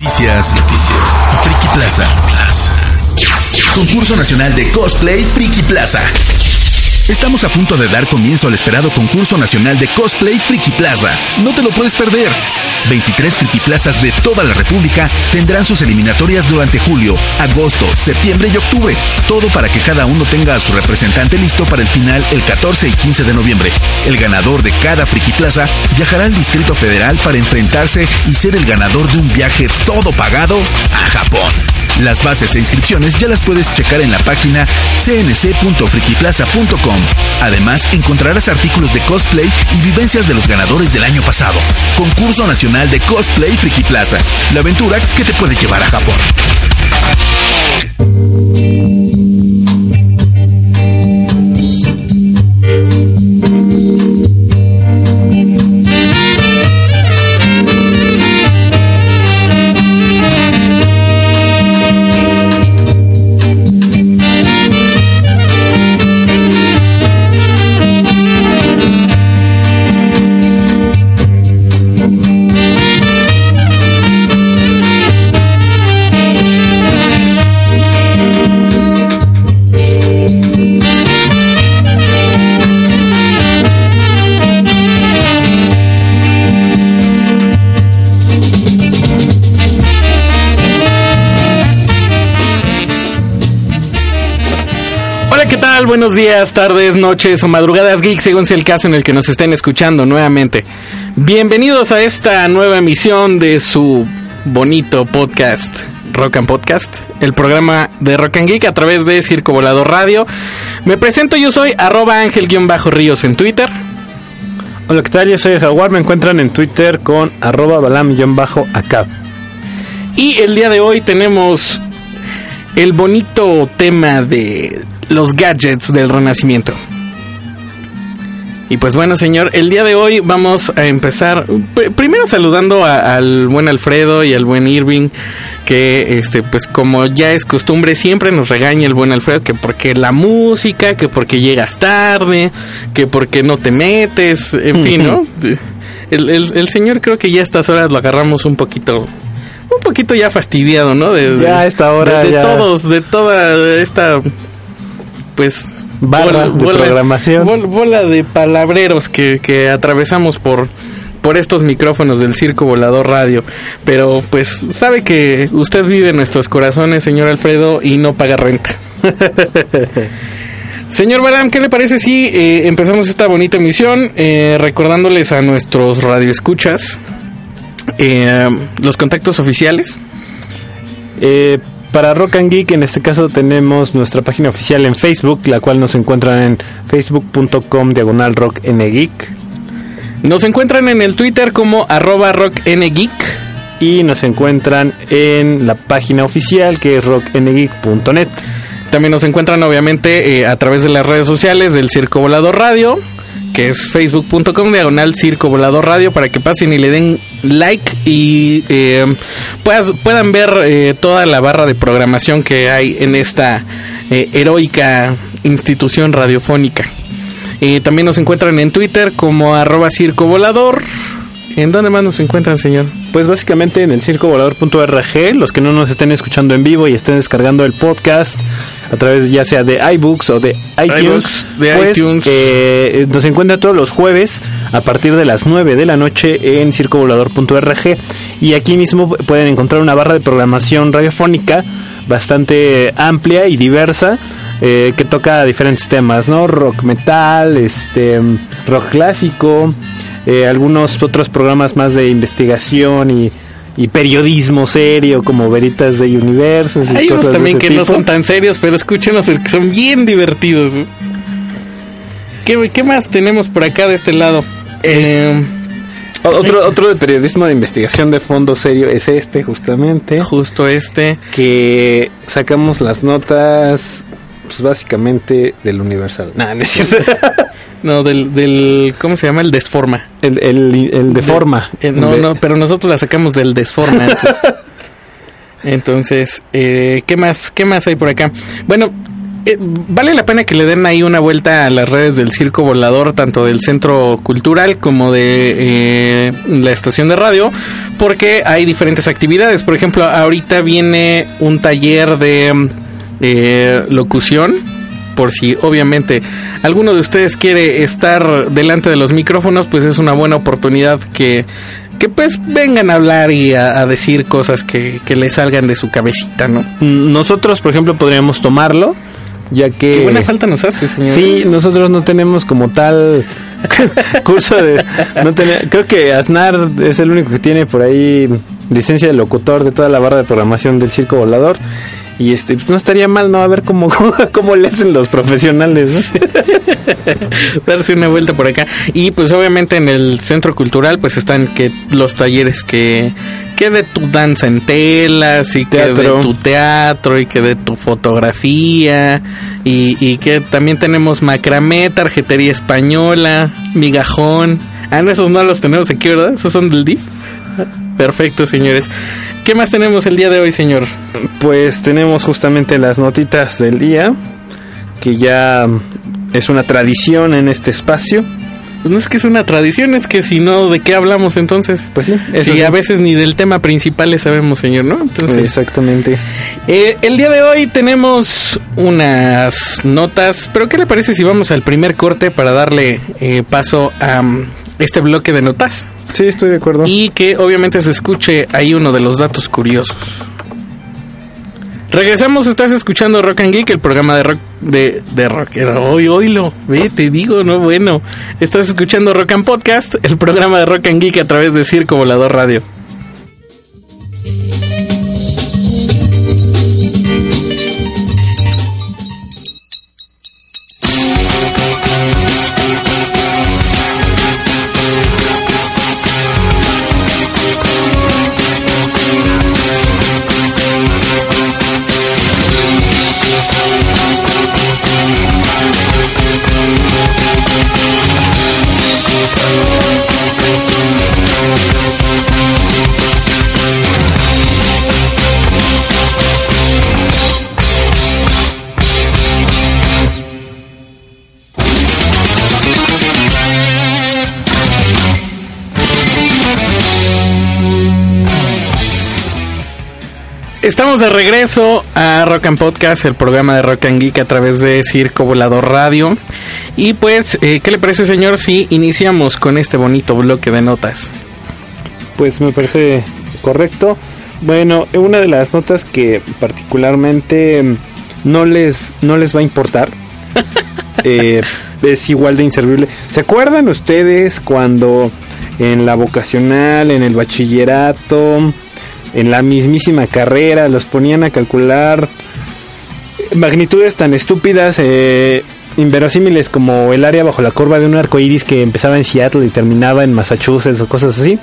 Noticias, noticias. Friki Plaza. Concurso Nacional de Cosplay Friki Plaza. Estamos a punto de dar comienzo al esperado concurso nacional de cosplay Friki Plaza. No te lo puedes perder. 23 Friki Plazas de toda la República tendrán sus eliminatorias durante julio, agosto, septiembre y octubre. Todo para que cada uno tenga a su representante listo para el final el 14 y 15 de noviembre. El ganador de cada Friki Plaza viajará al Distrito Federal para enfrentarse y ser el ganador de un viaje todo pagado a Japón. Las bases e inscripciones ya las puedes checar en la página cnc.frikiplaza.com. Además, encontrarás artículos de cosplay y vivencias de los ganadores del año pasado. Concurso Nacional de Cosplay Friki Plaza. La aventura que te puede llevar a Japón. Buenos días, tardes, noches o madrugadas geeks, según sea el caso en el que nos estén escuchando nuevamente. Bienvenidos a esta nueva emisión de su bonito podcast, Rock and Podcast, el programa de Rock and Geek a través de Circo Volador Radio. Me presento, yo soy arroba ángel-ríos en Twitter. Hola, ¿qué tal? Yo soy el Jaguar. Me encuentran en Twitter con arroba balam-acab. Y el día de hoy tenemos el bonito tema de los gadgets del renacimiento. Y pues bueno, señor, el día de hoy vamos a empezar pr- primero saludando a- al buen Alfredo y al buen Irving, que este pues como ya es costumbre siempre nos regaña el buen Alfredo que porque la música, que porque llegas tarde, que porque no te metes, en fin, ¿no? El, el- el señor creo que ya a estas horas lo agarramos un poquito un poquito ya fastidiado, ¿no? De, Ya a esta hora de, de ya- todos, de toda esta pues Barra de programación. bol- bola de palabreros que, que atravesamos por por estos micrófonos del Circo Volador Radio, pero pues sabe que usted vive en nuestros corazones, señor Alfredo, y no paga renta. Señor Baram, ¿qué le parece si eh, empezamos esta bonita emisión eh, recordándoles a nuestros radioescuchas eh, los contactos oficiales? Eh, para Rock and Geek, en este caso tenemos nuestra página oficial en Facebook, la cual nos encuentran en facebook.com diagonal rock geek Nos encuentran en el Twitter como arroba rockngeek. y nos encuentran en la página oficial que es rockngeek.net. También nos encuentran obviamente eh, a través de las redes sociales del Circo Volador Radio, que es facebook.com diagonal Circo Volador Radio, para que pasen y le den like y eh, puedan ver eh, toda la barra de programación que hay en esta eh, heroica institución radiofónica. Eh, también nos encuentran en Twitter como arroba Circo Volador. ¿En dónde más nos encuentran, señor? Pues básicamente en el circovolador.org, los que no nos estén escuchando en vivo y estén descargando el podcast a través ya sea de iBooks o de iTunes, iBooks, de pues, iTunes. eh, nos encuentran todos los jueves a partir de las 9 de la noche en circovolador.org y aquí mismo pueden encontrar una barra de programación radiofónica bastante amplia y diversa eh, que toca diferentes temas, ¿no? Rock metal, este rock clásico, eh, algunos otros programas más de investigación y, y periodismo serio como Veritas de Universos y Hay unos de también ese que no son tan serios, pero escúchenos, que son bien divertidos. ¿Qué, qué más tenemos por acá de este lado? Eh, Otro, otro de periodismo de investigación de fondo serio es este, justamente. Justo este. Que sacamos las notas, pues básicamente del Universal. Nah, no es cierto. No, del, del, ¿cómo se llama? El Desforma. El, el, el de forma. Eh, no, De- no, pero nosotros la sacamos del Desforma. Entonces, Entonces, eh, ¿qué más? ¿Qué más hay por acá? Bueno, eh, vale la pena que le den ahí una vuelta a las redes del Circo Volador, tanto del Centro Cultural como de eh, la estación de radio, porque hay diferentes actividades. Por ejemplo, ahorita viene un taller de eh, locución por si obviamente alguno de ustedes quiere estar delante de los micrófonos, pues es una buena oportunidad que, que pues vengan a hablar y a, a decir cosas que, que le salgan de su cabecita, ¿no? Nosotros, por ejemplo, podríamos tomarlo, ya que... Qué buena falta nos hace, señor. Sí, nosotros no tenemos como tal curso de... No tenía- creo que Aznar es el único que tiene por ahí licencia de locutor de toda la barra de programación del Circo Volador. Y este, pues no estaría mal, ¿no? A ver cómo, cómo, cómo le hacen los profesionales. ¿no? darse una vuelta por acá. Y pues obviamente en el centro cultural pues están que los talleres que, que de tu danza en telas y que de tu teatro y que de tu fotografía y, y que también tenemos macramé, tarjetería española, migajón. Ah, no, esos no los tenemos aquí, ¿verdad? Esos son del DIF. Perfecto, señores. ¿Qué más tenemos el día de hoy, señor? Pues tenemos justamente las notitas del día, que ya es una tradición en este espacio. Pues no es que es una tradición, es que si no, ¿de qué hablamos entonces? Pues sí, eso sí, sí. a veces ni del tema principal le sabemos, señor, ¿no? Entonces, Exactamente. eh, el día de hoy tenemos unas notas, pero ¿qué le parece si vamos al primer corte para darle eh, paso a mm, este bloque de notas? Sí, estoy de acuerdo. Y que obviamente se escuche ahí uno de los datos curiosos. Regresamos, estás escuchando Rock and Geek, el programa de rock de, de rockero. Hoy, oílo, ve, te digo, no bueno. Estás escuchando Rock and Podcast, el programa de Rock and Geek a través de Circo Volador Radio. Estamos de regreso a Rock and Podcast, el programa de Rock and Geek a través de Circo Volador Radio. Y pues, eh, ¿qué le parece, señor, si iniciamos con este bonito bloque de notas? Pues me parece correcto. Bueno, una de las notas que particularmente no les, no les va a importar eh, es igual de inservible. ¿Se acuerdan ustedes cuando en la vocacional, en el bachillerato, en la mismísima carrera, los ponían a calcular magnitudes tan estúpidas, eh, inverosímiles como el área bajo la curva de un arco iris que empezaba en Seattle y terminaba en Massachusetts o cosas así?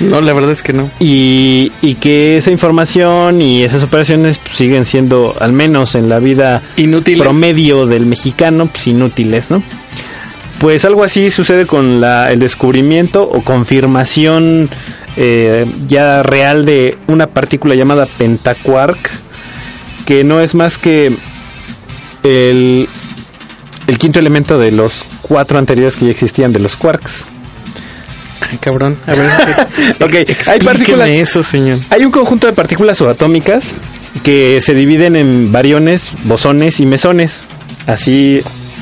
No, la verdad es que no. y, y que esa información y esas operaciones pues, siguen siendo, al menos en la vida Inútiles. promedio del mexicano, pues inútiles, ¿no? Pues algo así sucede con la, el descubrimiento o confirmación eh, ya real de una partícula llamada pentaquark, que no es más que el, el quinto elemento de los cuatro anteriores que ya existían de los quarks. Ay, cabrón. A ver, Ok, hay partículas- eso, señor. Hay un conjunto de partículas subatómicas que se dividen en bariones, bosones y mesones. Así,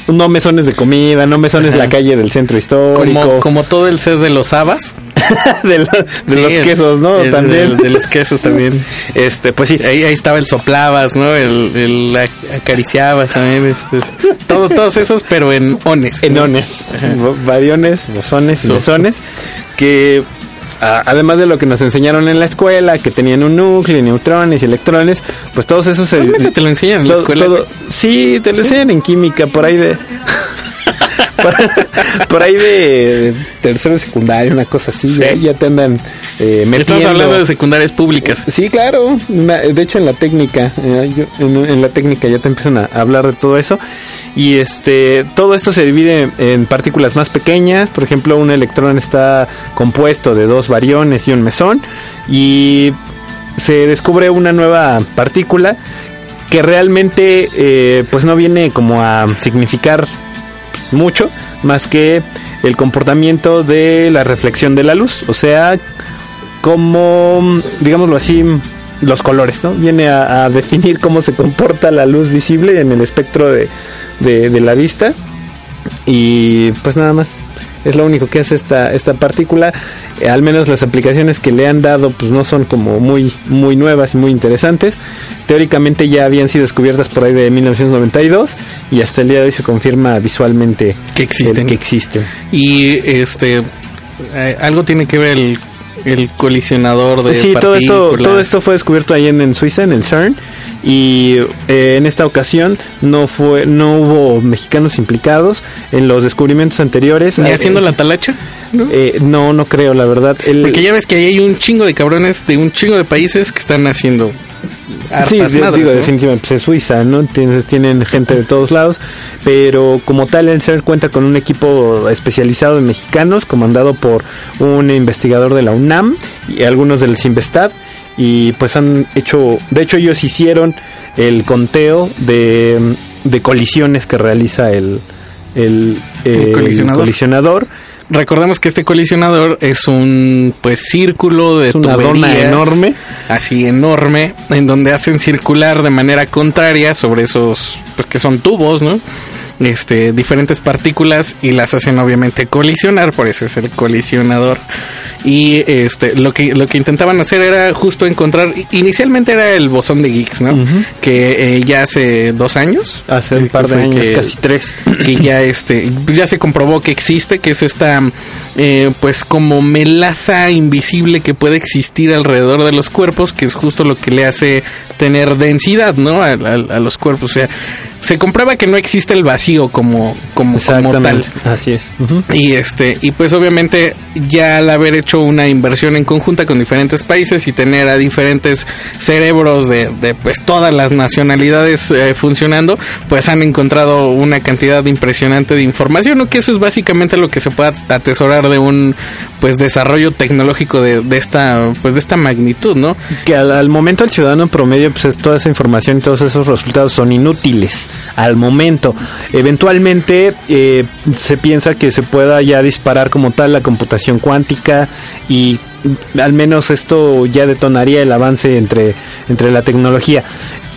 no mesones de comida, no mesones de la calle del centro histórico, Como, como todo el set de los habas. de, lo- de Sí, los el- quesos, ¿no? el- También. de los quesos también. Este, pues sí. Ahí, ahí estaba el soplabas, ¿no? El, el ac- acariciabas también. este, todo, todos esos, pero en ones. ¿no? Enones, bo- bariones, bosones y So- mesones, que además de lo que nos enseñaron en la escuela, que tenían un núcleo, y neutrones y electrones, pues todos esos se, Realmente te lo enseñan en la escuela. todo- sí, te lo enseñan en química, por ahí de... por, ahí de tercera secundaria, una cosa así, ya, ya, te andan eh, metiendo. Estamos hablando de secundarias públicas. Sí, claro. De hecho, en la técnica, eh, en, la técnica ya te empiezan a hablar de todo eso. Y este, todo esto se divide en partículas más pequeñas. Por ejemplo, un electrón está compuesto de dos variones y un mesón. Y se descubre una nueva partícula que realmente eh, pues no viene como a significar mucho más que el comportamiento de la reflexión de la luz, o sea, como digámoslo así, los colores, ¿no? Viene a, definir cómo se comporta la luz visible en el espectro de, de la vista. Y pues nada más es lo único que hace esta, esta partícula. Eh, al menos las aplicaciones que le han dado pues no son como muy, muy nuevas y muy interesantes. Teóricamente ya habían sido descubiertas por ahí de 1992 y hasta el día de hoy se confirma visualmente que existen. que existen. Y este eh, algo tiene que ver el el colisionador de sí todo esto todo esto fue descubierto ahí en, Suiza en el CERN y eh, en esta ocasión no fue no hubo mexicanos implicados en los descubrimientos anteriores. Ni haciendo la talacha ¿no? Eh, no no creo la verdad. Porque ya ves que ahí hay un chingo de cabrones de un chingo de países que están haciendo sí, digo, definitivamente pues, es Suiza, ¿no? Entonces tienen gente de todos lados, pero como tal el CERN cuenta con un equipo especializado de mexicanos, comandado por un investigador de la UNAM y algunos del CIMBESTAD, y pues han hecho, de hecho ellos hicieron el conteo de, de colisiones que realiza el, el, colisionador Recordemos que este colisionador es un pues círculo de una tuberías enorme, así enorme, en donde hacen circular de manera contraria sobre esos pues que son tubos, ¿no? Este, diferentes partículas y las hacen obviamente colisionar, por eso es el colisionador. Y este lo que lo que intentaban hacer era justo encontrar inicialmente era el bosón de Higgs no que eh, ya hace dos años hace un par de años casi tres. que ya este ya se comprobó que existe que es esta eh, pues como melaza invisible que puede existir alrededor de los cuerpos que es justo lo que le hace tener densidad no a, los cuerpos. O sea se comprueba que no existe el vacío como como, como tal así es y este y pues obviamente ya al haber hecho una inversión en conjunta con diferentes países y tener a diferentes cerebros de, de pues todas las nacionalidades eh, funcionando, pues han encontrado una cantidad impresionante de información, ¿no? que eso es básicamente lo que se puede atesorar de un pues desarrollo tecnológico de, de esta pues de esta magnitud, ¿no? Que al, momento el ciudadano promedio pues es, toda esa información y todos esos resultados son inútiles al momento. Eventualmente eh, se piensa que se pueda ya disparar como tal la computación cuántica y al menos esto ya detonaría el avance entre, entre la tecnología.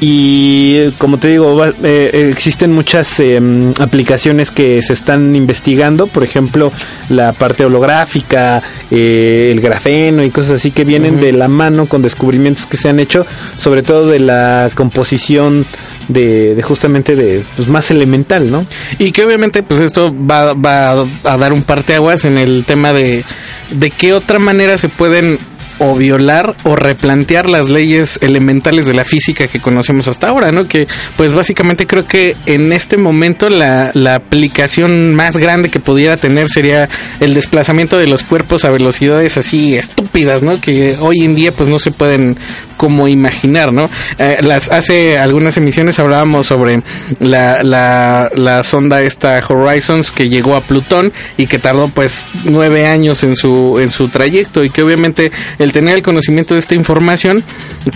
Y como te digo, eh, existen muchas em, aplicaciones que se están investigando, por ejemplo, la parte holográfica, eh, el grafeno y cosas así que vienen de la mano con descubrimientos que se han hecho, sobre todo de la composición de, justamente de pues, más elemental, ¿no? Y que obviamente pues esto va, va a dar un parteaguas en el tema de de qué otra manera se pueden o violar o replantear las leyes elementales de la física que conocemos hasta ahora, ¿no? Que pues básicamente creo que en este momento la, la aplicación más grande que pudiera tener sería el desplazamiento de los cuerpos a velocidades así estúpidas, ¿no? Que hoy en día pues no se pueden como imaginar, ¿no? Eh, las, hace algunas emisiones hablábamos sobre la, la, la sonda esta Horizons que llegó a Plutón y que tardó pues nueve años en su, en su trayecto y que obviamente el tener el conocimiento de esta información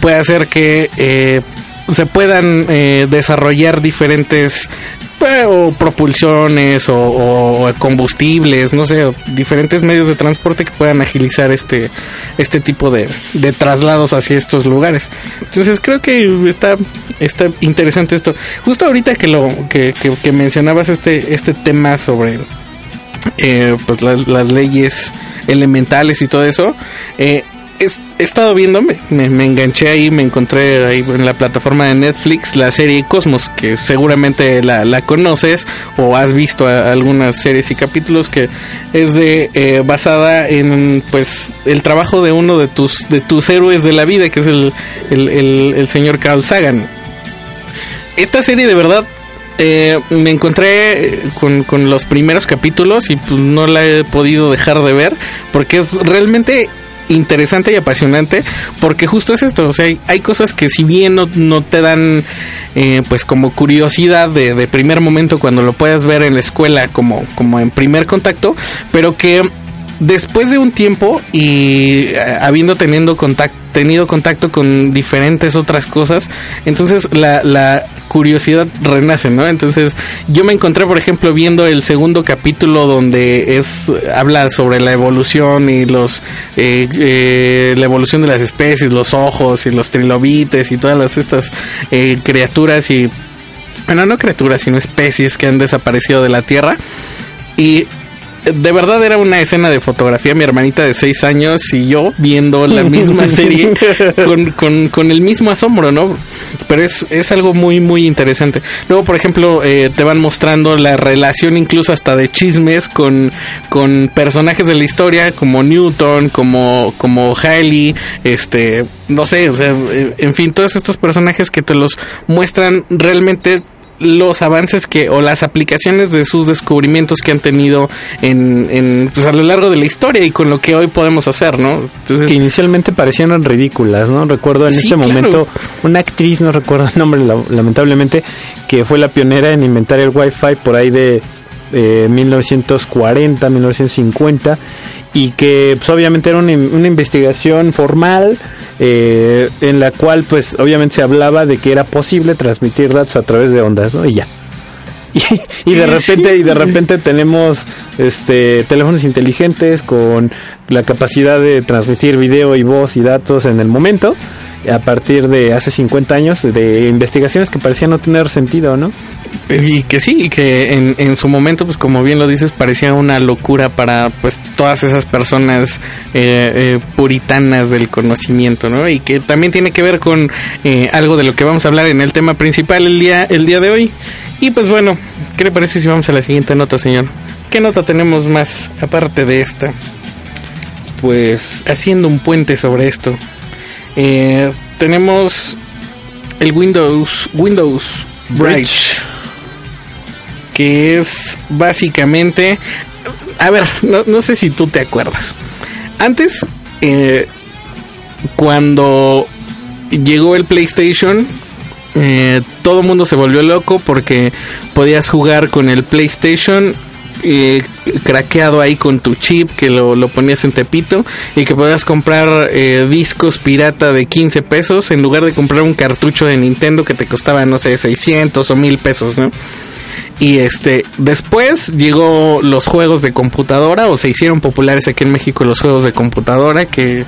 puede hacer que eh, se puedan eh, desarrollar diferentes o propulsiones o, combustibles, no sé, diferentes medios de transporte que puedan agilizar este este tipo de, de traslados hacia estos lugares. Entonces creo que está está interesante esto. Justo ahorita que lo que, que, mencionabas este este tema sobre eh, pues las, las leyes elementales y todo eso, eh, he estado viendo, me, enganché ahí, me encontré ahí en la plataforma de Netflix la serie Cosmos, que seguramente la, la conoces o has visto algunas series y capítulos que es de eh, basada en pues el trabajo de uno de tus de tus héroes de la vida, que es el, el, el, señor Carl Sagan. Esta serie de verdad eh, me encontré con, con los primeros capítulos y pues no la he podido dejar de ver porque es realmente interesante y apasionante porque justo es esto, o sea, hay, hay cosas que si bien no, no te dan eh, pues como curiosidad de, de primer momento cuando lo puedas ver en la escuela como, como en primer contacto, pero que después de un tiempo y eh, habiendo teniendo contacto tenido contacto con diferentes otras cosas, entonces la, curiosidad renace, ¿no? Entonces yo me encontré, por ejemplo, viendo el segundo capítulo donde es habla sobre la evolución y los eh, eh, la evolución de las especies, los ojos y los trilobites y todas las, estas eh, criaturas y bueno, no criaturas, sino especies que han desaparecido de la Tierra. Y de verdad era una escena de fotografía, mi hermanita de seis años y yo viendo la misma serie con, con, con el mismo asombro, ¿no? Pero es, es algo muy, muy interesante. Luego, por ejemplo, eh, te van mostrando la relación incluso hasta de chismes con, con personajes de la historia como Newton, como, como Hailey, este, no sé, o sea, eh, en fin, todos estos personajes que te los muestran realmente los avances que o las aplicaciones de sus descubrimientos que han tenido en, en pues a lo largo de la historia y con lo que hoy podemos hacer, ¿no? Entonces, que inicialmente parecían ridículas, ¿no? Recuerdo en Sí, este claro. momento una actriz, no recuerdo el nombre la- lamentablemente, que fue la pionera en inventar el Wi-Fi por ahí de eh, 1940, 1950 y que pues, obviamente era una, una investigación formal eh, en la cual pues obviamente se hablaba de que era posible transmitir datos a través de ondas, ¿no? Y ya. Y, y de repente y de repente tenemos este teléfonos inteligentes con la capacidad de transmitir video y voz y datos en el momento a partir de hace 50 años de investigaciones que parecían no tener sentido, ¿no? y que sí, y que en, en su momento, pues como bien lo dices, parecía una locura para pues todas esas personas eh, eh, puritanas del conocimiento, ¿no? Y que también tiene que ver con eh, algo de lo que vamos a hablar en el tema principal el día, el día de hoy. Y pues bueno, ¿qué le parece si vamos a la siguiente nota, señor? ¿Qué nota tenemos más aparte de esta? Pues haciendo un puente sobre esto. Eh, tenemos el Windows Windows Bridge. que es básicamente a ver no, no sé si tú te acuerdas. Antes eh, cuando llegó el PlayStation eh, todo el mundo se volvió loco porque podías jugar con el PlayStation eh, craqueado ahí con tu chip que lo, lo ponías en Tepito y que podías comprar eh, discos pirata de 15 pesos en lugar de comprar un cartucho de Nintendo que te costaba no sé 600 o 1000 pesos, ¿no? Y este, después llegó los juegos de computadora, o se hicieron populares aquí en México los juegos de computadora, que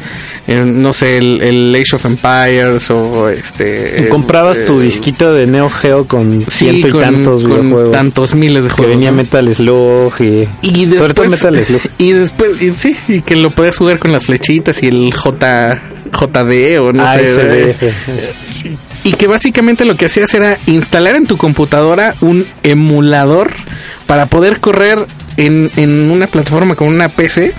eh, no sé, el, el Age of Empires o este. el- Comprabas tu el- disquito de Neo Geo con Sí, ciento y con, tantos con videojuegos. tantos miles de que juegos. venía ¿no? Metal Slug y, Y sobre todo Metal Slug. y después, y sí, y que lo podías jugar con las flechitas y el J, JD o no sé. ASDF. Y que básicamente lo que hacías era instalar en tu computadora un emulador para poder correr en, en una plataforma con una PC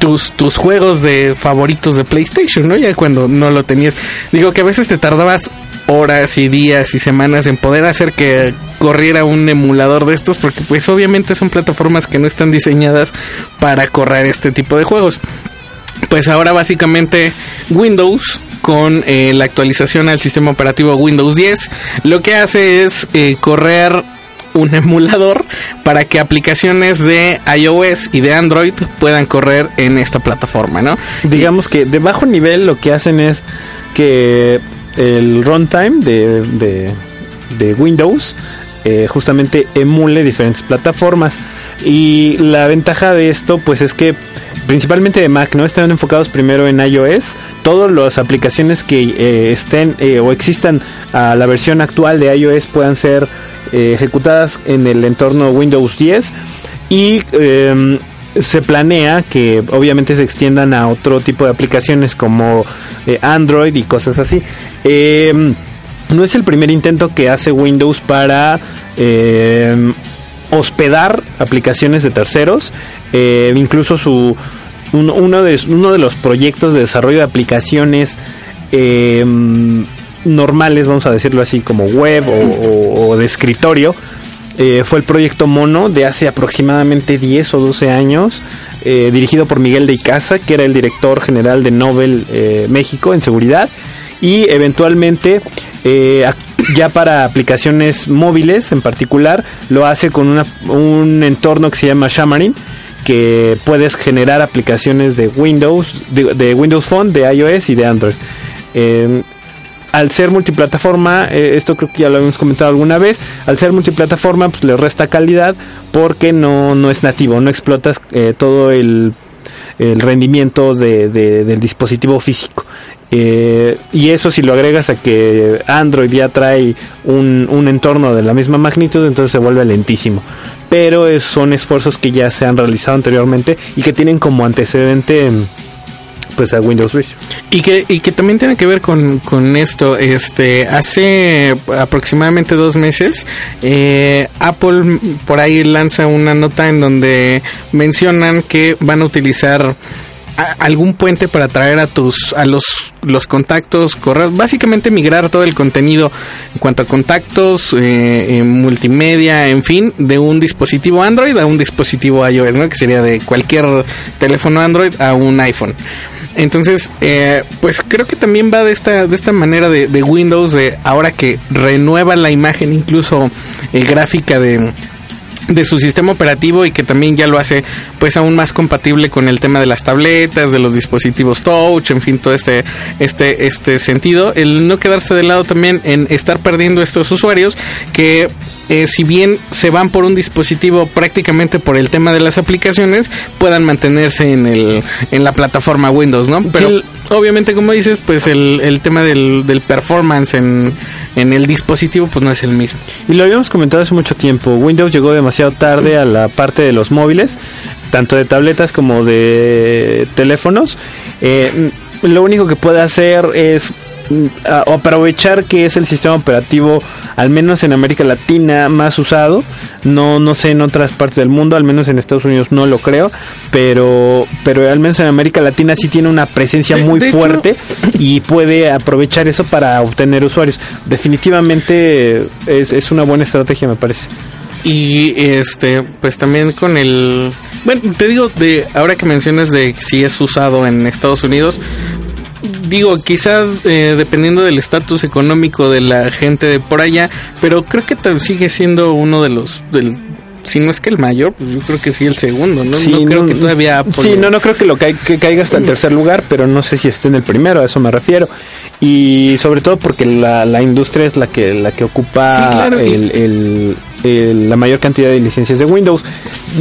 tus, tus juegos de favoritos de PlayStation, ¿no? Ya cuando no lo tenías. Digo que a veces te tardabas horas y días y semanas en poder hacer que corriera un emulador de estos porque pues obviamente son plataformas que no están diseñadas para correr este tipo de juegos. Pues ahora básicamente Windows con eh, la actualización al sistema operativo Windows 10 lo que hace es eh, correr un emulador para que aplicaciones de iOS y de Android puedan correr en esta plataforma, ¿no? digamos que de bajo nivel lo que hacen es que el runtime de, de, de Windows eh, justamente emule diferentes plataformas. Y la ventaja de esto pues es que principalmente de Mac no están enfocados primero en iOS. Todas las aplicaciones que eh, estén eh, o existan a la versión actual de iOS puedan ser ejecutadas en el entorno Windows 10 y em, se planea que obviamente se extiendan a otro tipo de aplicaciones como Android y cosas así. Em, no es el primer intento que hace Windows para em, hospedar aplicaciones de terceros. Eh, incluso su uno, de, uno de los proyectos de desarrollo de aplicaciones em, normales, vamos a decirlo así, como web o, de escritorio, eh, fue el proyecto Mono de hace aproximadamente 10 o 12 años, eh, dirigido por Miguel de Icaza, que era el director general de Nobel eh, México en seguridad, y eventualmente ya para aplicaciones móviles en particular, lo hace con un entorno que se llama Xamarin, que puedes generar aplicaciones de Windows, de, Windows Phone, de iOS y de Android al ser multiplataforma, eh, esto creo que ya lo habíamos comentado alguna vez, al ser multiplataforma pues le resta calidad porque no, no es nativo, no explotas eh, todo el, rendimiento de, del dispositivo físico. Eh, y eso si lo agregas a que Android ya trae un, un entorno de la misma magnitud, entonces se vuelve lentísimo. Pero son esfuerzos que ya se han realizado anteriormente y que tienen como antecedente pues a Windows Visual. Y que, y que también tiene que ver con, con esto, este, hace aproximadamente dos meses, eh, Apple por ahí lanza una nota en donde mencionan que van a utilizar algún puente para traer a tus a los los contactos correos básicamente migrar todo el contenido en cuanto a contactos eh, multimedia en fin de un dispositivo Android a un dispositivo iOS no que sería de cualquier teléfono Android a un iPhone. Entonces, eh, pues creo que también va de esta, de esta manera de, Windows, de ahora que renueva la imagen, incluso eh, gráfica de, de su sistema operativo y que también ya lo hace pues aún más compatible con el tema de las tabletas, de los dispositivos touch, en fin, todo este este este sentido, el no quedarse de lado también en estar perdiendo estos usuarios que eh, si bien se van por un dispositivo prácticamente por el tema de las aplicaciones, puedan mantenerse en el en la plataforma Windows, ¿no? Pero obviamente como dices, pues el, el tema del, del performance en en el dispositivo pues no es el mismo. Y lo habíamos comentado hace mucho tiempo, Windows llegó demasiado tarde a la parte de los móviles, tanto de tabletas como de teléfonos. Eh, lo único que puede hacer es aprovechar que es el sistema operativo al menos en América Latina más usado. No no sé en otras partes del mundo al menos en Estados Unidos no lo creo pero pero al menos en América Latina sí tiene una presencia muy fuerte y puede aprovechar eso para obtener usuarios. Definitivamente es, es una buena estrategia me parece. Y este pues también con el bueno te digo de ahora que mencionas de si es usado en Estados Unidos digo, quizás eh, dependiendo del estatus económico de la gente de por allá, pero creo que sigue siendo uno de los, del, si no es que el mayor, pues yo creo que sí el segundo, ¿no? no creo que todavía Sí, no, no creo que lo que caiga hasta el tercer lugar, pero no sé si esté en el primero, a eso me refiero. Y sobre todo porque la, la industria es la que la que ocupa el, el, la mayor cantidad de licencias de Windows.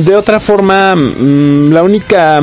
De otra forma, mm, la única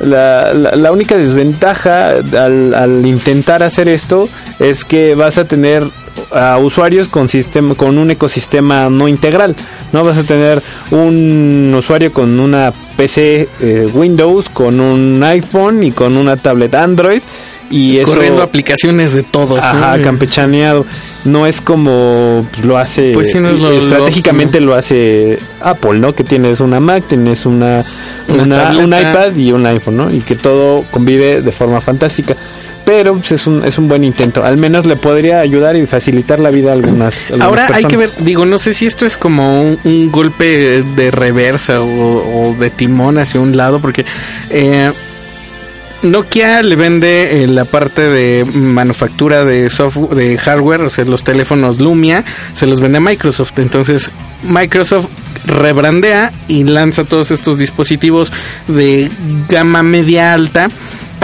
la, la, única desventaja al, al, intentar hacer esto es que vas a tener a usuarios con sistema con un ecosistema no integral. No vas a tener un usuario con una PC eh, Windows con un iPhone y con una tablet Android y corriendo aplicaciones de todos ajá campechaneado. No es como lo hace pues estratégicamente lo, hace Apple no que tienes una Mac tienes una, una, un iPad y un iPhone no y que todo convive de forma fantástica. Pero pues, es un, es un buen intento. Al menos le podría ayudar y facilitar la vida a algunas, Ahora hay que ver, digo, no sé si esto es como un, golpe de reversa o, o, de timón hacia un lado, porque eh, Nokia le vende eh, la parte de manufactura de software, de hardware, o sea, los teléfonos Lumia, se los vende a Microsoft. Entonces, Microsoft rebrandea y lanza todos estos dispositivos de gama media alta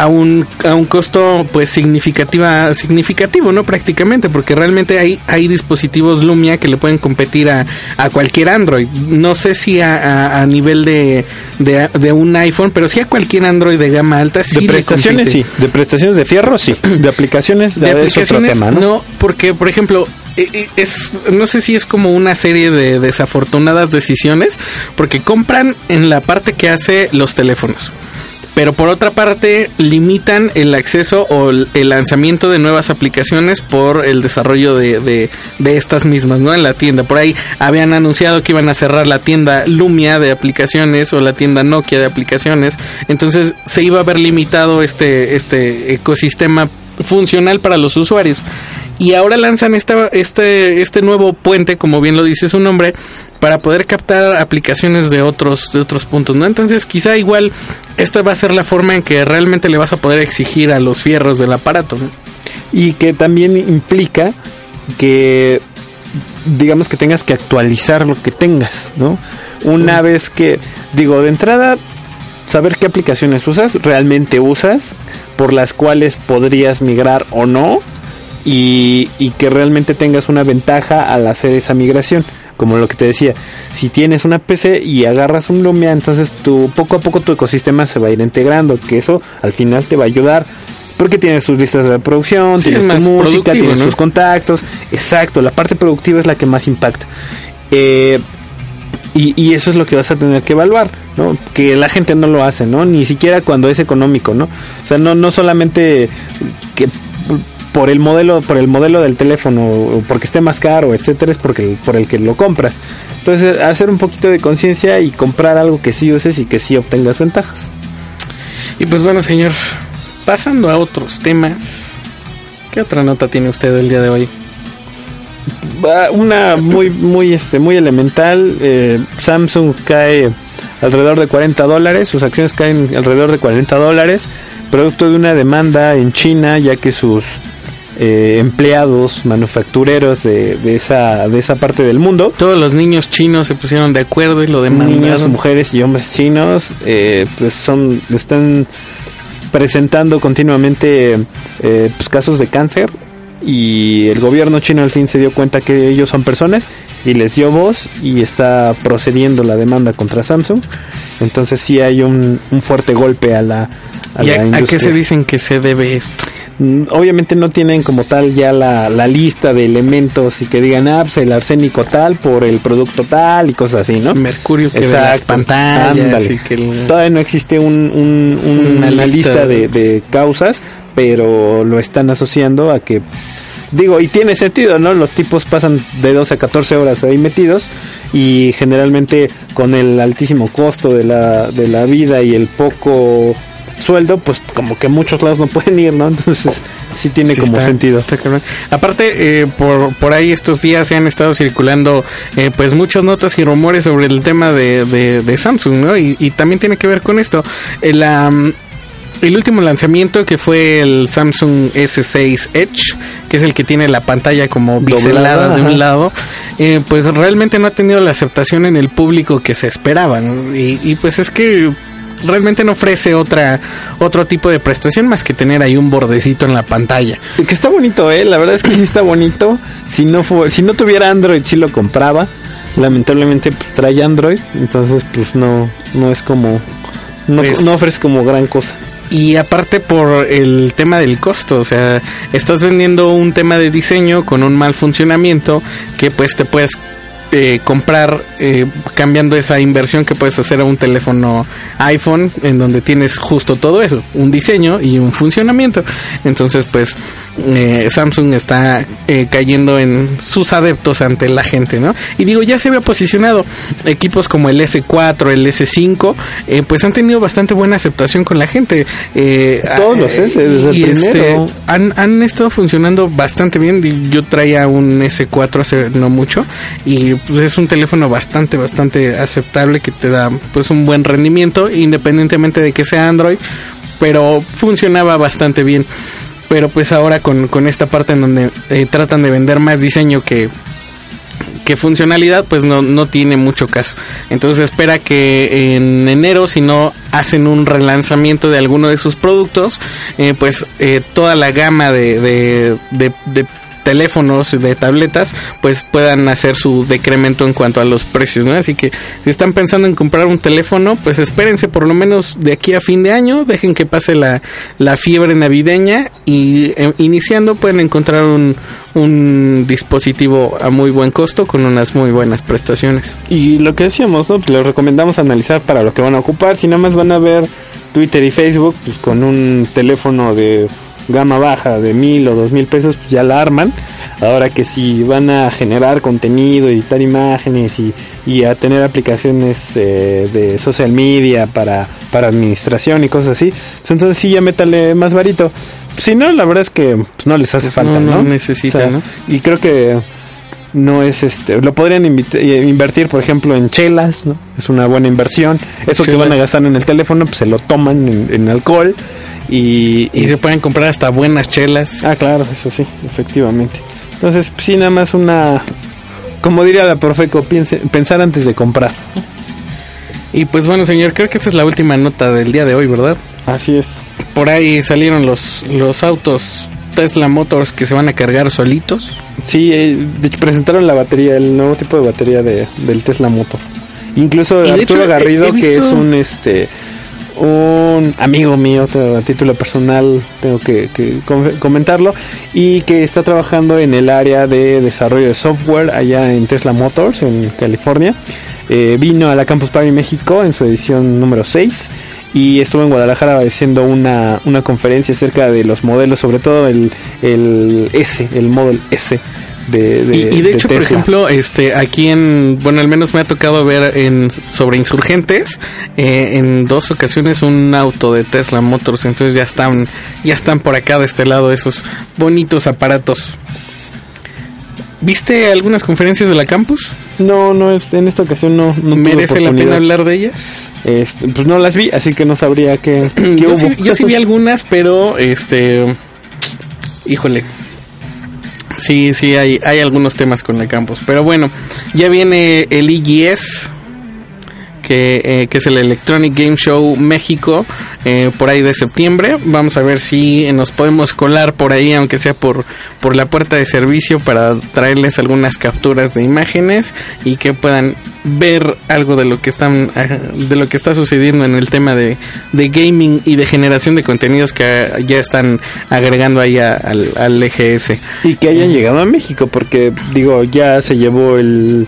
a un, a un costo pues significativa significativo no prácticamente porque realmente hay hay dispositivos Lumia que le pueden competir a, a cualquier Android. No sé si a, a, nivel de, de, un iPhone pero sí a cualquier Android de gama alta sí de prestaciones sí. De prestaciones de fierro sí. De aplicaciones de, aplicaciones tema, ¿no? no porque por ejemplo eh, eh, es no sé si es como una serie de desafortunadas decisiones porque compran en la parte que hace los teléfonos pero por otra parte limitan el acceso o el lanzamiento de nuevas aplicaciones por el desarrollo de, de, estas mismas, ¿no? En la tienda. Por ahí habían anunciado que iban a cerrar la tienda Lumia de aplicaciones o la tienda Nokia de aplicaciones. Entonces se iba a ver limitado este, este ecosistema funcional para los usuarios. Y ahora lanzan esta, este, este nuevo puente, como bien lo dice su nombre, para poder captar aplicaciones de otros, de otros puntos, ¿no? Entonces quizá igual esta va a ser la forma en que realmente le vas a poder exigir a los fierros del aparato, ¿no? Y que también implica que digamos que tengas que actualizar lo que tengas, ¿no? Una vez que, digo, de entrada, saber qué aplicaciones usas, realmente usas, por las cuales podrías migrar o no, y, y que realmente tengas una ventaja al hacer esa migración. Como lo que te decía, si tienes una PC y agarras un Lumia, entonces tu, poco a poco tu ecosistema se va a ir integrando, que eso al final te va a ayudar porque tienes tus listas de reproducción, Sí, tienes es tu música, tienes ¿no? tus contactos. Exacto, la parte productiva es la que más impacta. Eh, y, y eso es lo que vas a tener que evaluar, ¿no? Que la gente no lo hace, ¿no? Ni siquiera cuando es económico, ¿no? O sea, no, no solamente que por el modelo, por el modelo del teléfono, o porque esté más caro, etcétera, es porque por el que lo compras. Entonces, hacer un poquito de conciencia y comprar algo que sí uses y que sí obtengas ventajas. Y pues bueno, señor, pasando a otros temas, ¿qué otra nota tiene usted el día de hoy? Una muy muy este muy elemental eh, Samsung cae alrededor de 40 dólares sus acciones caen alrededor de 40 dólares producto de una demanda en China ya que sus eh, empleados manufactureros de, de esa de esa parte del mundo Todos los niños chinos se pusieron de acuerdo y lo niños demandaron. mujeres y hombres chinos eh, pues son están presentando continuamente eh, pues, casos de cáncer y el gobierno chino al fin se dio cuenta que ellos son personas y les dio voz y está procediendo la demanda contra Samsung. Entonces sí hay un, un fuerte golpe a la, a ¿Y a, qué se dicen que se debe esto? Mm, Obviamente no tienen como tal ya la, la lista de elementos y que digan, ah, pues el arsénico tal por el producto tal y cosas así, ¿no? Mercurio que de las pantallas y que el- Todavía no existe un, un- un- Una una, lista de, de causas, pero lo están asociando a que, digo, y tiene sentido, ¿no? Los tipos pasan de 12 a 14 horas ahí metidos y generalmente con el altísimo costo de la, de la vida y el poco sueldo, pues como que muchos lados no pueden ir, ¿no? Entonces sí tiene Sí como está- sentido. está. Aparte, eh, por, por ahí estos días se han estado circulando eh, pues muchas notas y rumores sobre el tema de, de, de Samsung, ¿no? Y, y también tiene que ver con esto. El, am, el último lanzamiento que fue el Samsung S6 Edge, que es el que tiene la pantalla como biselada Doblada, de un ajá. lado, eh, pues realmente no ha tenido la aceptación en el público que se esperaba. ¿no? Y, y pues es que realmente no ofrece otra otro tipo de prestación más que tener ahí un bordecito en la pantalla. Que está bonito, eh. La verdad es que sí está bonito. Si no fu- si no tuviera Android, sí lo compraba. Lamentablemente pues, trae Android, entonces pues no, no es como, no, Pues- no ofrece como gran cosa. Y aparte por el tema del costo, o sea, estás vendiendo un tema de diseño con un mal funcionamiento que pues te puedes eh, comprar eh, cambiando esa inversión que puedes hacer a un teléfono iPhone en donde tienes justo todo eso, un diseño y un funcionamiento. Entonces pues eh, Samsung está eh, cayendo en sus adeptos ante la gente, ¿no? Y digo, ya se había posicionado equipos como el S4, el S5, eh, pues han tenido bastante buena aceptación con la gente. Eh, Todos los S, desde el y este, primero. han, han estado funcionando bastante bien. Yo traía un S4 hace no mucho y pues, es un teléfono bastante, bastante aceptable que te da pues un buen rendimiento independientemente de que sea Android, pero funcionaba bastante bien. Pero pues ahora con, con esta parte en donde eh, tratan de vender más diseño que, que funcionalidad pues no, no tiene mucho caso. Entonces espera que en enero si no hacen un relanzamiento de alguno de sus productos, eh, pues eh, toda la gama de, de, teléfonos, de tabletas, pues puedan hacer su decremento en cuanto a los precios. Así que si están pensando en comprar un teléfono, pues espérense por lo menos de aquí a fin de año, dejen que pase la, la fiebre navideña y eh, iniciando pueden encontrar un, un dispositivo a muy buen costo con unas muy buenas prestaciones. Y lo que decíamos, ¿no? Pues les recomendamos analizar para lo que van a ocupar. Si nada más van a ver Twitter y Facebook, pues con un teléfono de gama baja de mil o dos mil pesos, pues ya la arman. Ahora que si van a generar contenido, editar imágenes y, y a tener aplicaciones eh, de social media para, para administración y cosas así, pues entonces sí ya métale más varito. si no, la verdad es que pues, no les hace falta, ¿no? no necesita, ¿no? Y creo que no es este lo podrían eh, invertir por ejemplo en chelas ¿no? es una buena inversión eso que van a gastar en el teléfono pues se lo toman en, en alcohol y, Y se pueden comprar hasta buenas chelas. ah claro eso sí efectivamente entonces pues, sí nada más una como diría la Profeco piense, pensar antes de comprar Y pues bueno, señor, creo que esa es la última nota del día de hoy, ¿verdad? así es Por ahí salieron los, los autos Tesla Motors que se van a cargar solitos. sí eh, de hecho presentaron la batería el nuevo tipo de batería de, del Tesla Motor incluso de Arturo hecho, Garrido he que visto- es un este un amigo mío a título personal tengo que, que com- comentarlo y que está trabajando en el área de desarrollo de software allá en Tesla Motors en California. Eh, vino a la Campus Party México en su edición número 6 y estuvo en Guadalajara haciendo una, una conferencia acerca de los modelos, sobre todo el, el S, el Model S de, de- y, y de de hecho, por ejemplo, este, aquí en, bueno, al menos me ha tocado ver en sobre insurgentes eh, en dos ocasiones un auto de Tesla Motors, entonces ya están, ya están por acá de este lado esos bonitos aparatos. ¿Viste algunas conferencias de la campus? No, no, en esta ocasión no, ¿Merece la pena hablar de ellas? Este, pues no las vi, así que no sabría qué, qué yo, hubo. sí, yo sí vi algunas, pero este. Híjole. Sí, sí, hay, hay algunos temas con la campus. Pero bueno, ya viene el EGS, que, eh, que es el Electronic Game Show México, eh, por ahí de septiembre. Vamos a ver si nos podemos colar por ahí, aunque sea por, por la puerta de servicio, para traerles algunas capturas de imágenes y que puedan ver algo de lo que están eh, de lo que está sucediendo en el tema de, de gaming y de generación de contenidos que eh, ya están agregando ahí a- al, al EGS. Y que hayan llegado a México, porque digo, ya se llevó el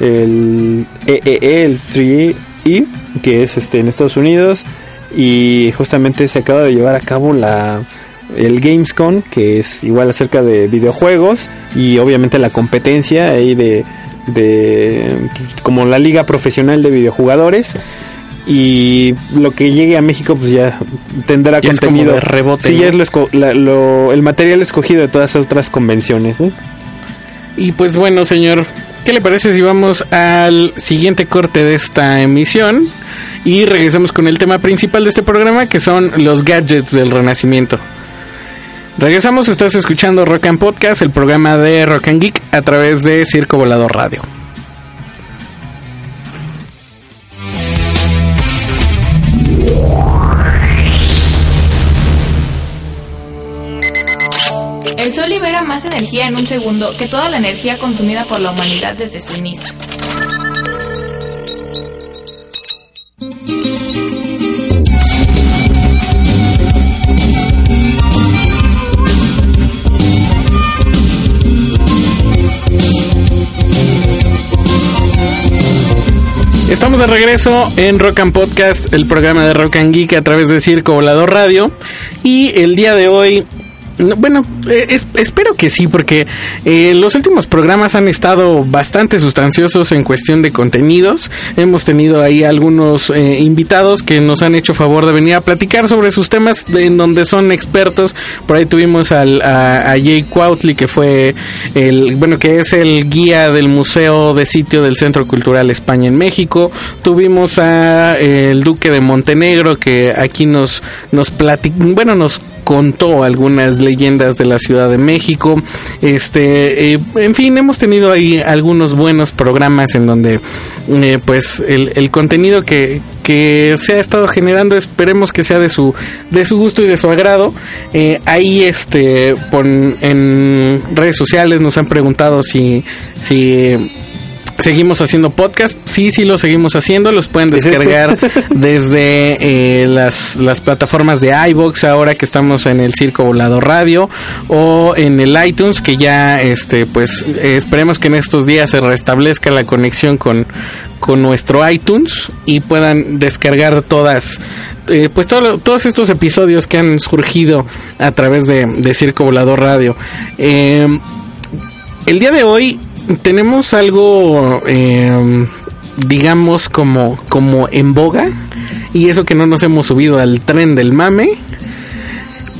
el EEE, el 3E, que es este en Estados Unidos, y justamente se acaba de llevar a cabo la el Gamescom, que es igual acerca de videojuegos, y obviamente la competencia ahí de, de como la liga profesional de videojugadores. Y lo que llegue a México, pues ya tendrá Ya es como contenido. de rebote, Sí, ¿no? ya es lo esco- la- lo- el material escogido de todas las otras convenciones. ¿eh? Y pues bueno, señor, ¿qué le parece si vamos al siguiente corte de esta emisión y regresamos con el tema principal de este programa, que son los gadgets del renacimiento? Regresamos, estás escuchando Rock and Podcast, el programa de Rock and Geek a través de Circo Volador Radio. Más energía en un segundo que toda la energía consumida por la humanidad desde su inicio. Estamos de regreso en Rock and Podcast, el programa de Rock and Geek a través de Circo Volador Radio. Y el día de hoy, bueno, eh, es- espero que sí, porque eh, los últimos programas han estado bastante sustanciosos en cuestión de contenidos. Hemos tenido ahí algunos eh, invitados que nos han hecho favor de venir a platicar sobre sus temas en donde son expertos. Por ahí tuvimos al, a, a Jay Cuautli, que fue el, bueno, que es el guía del Museo de Sitio del Centro Cultural España en México. Tuvimos a el Duque de Montenegro, que aquí nos, nos platic, bueno, nos contó algunas leyendas de la Ciudad de México. Este, eh, en fin, hemos tenido ahí algunos buenos programas en donde, eh, pues, el, el contenido que, que se ha estado generando, esperemos que sea de su, de su gusto y de su agrado. Eh, ahí, este, en redes sociales nos han preguntado si, si Seguimos haciendo podcast, sí, sí lo seguimos haciendo, los pueden descargar desde eh, las, las plataformas de iBox ahora que estamos en el Circo Volado Radio o en el iTunes que ya este pues eh, esperemos que en estos días se restablezca la conexión con, con nuestro iTunes y puedan descargar todas eh, pues todo todos estos episodios que han surgido a través de, de Circo Volador Radio. Eh, el día de hoy tenemos algo, eh, digamos, como, como en boga. Y eso que no nos hemos subido al tren del mame.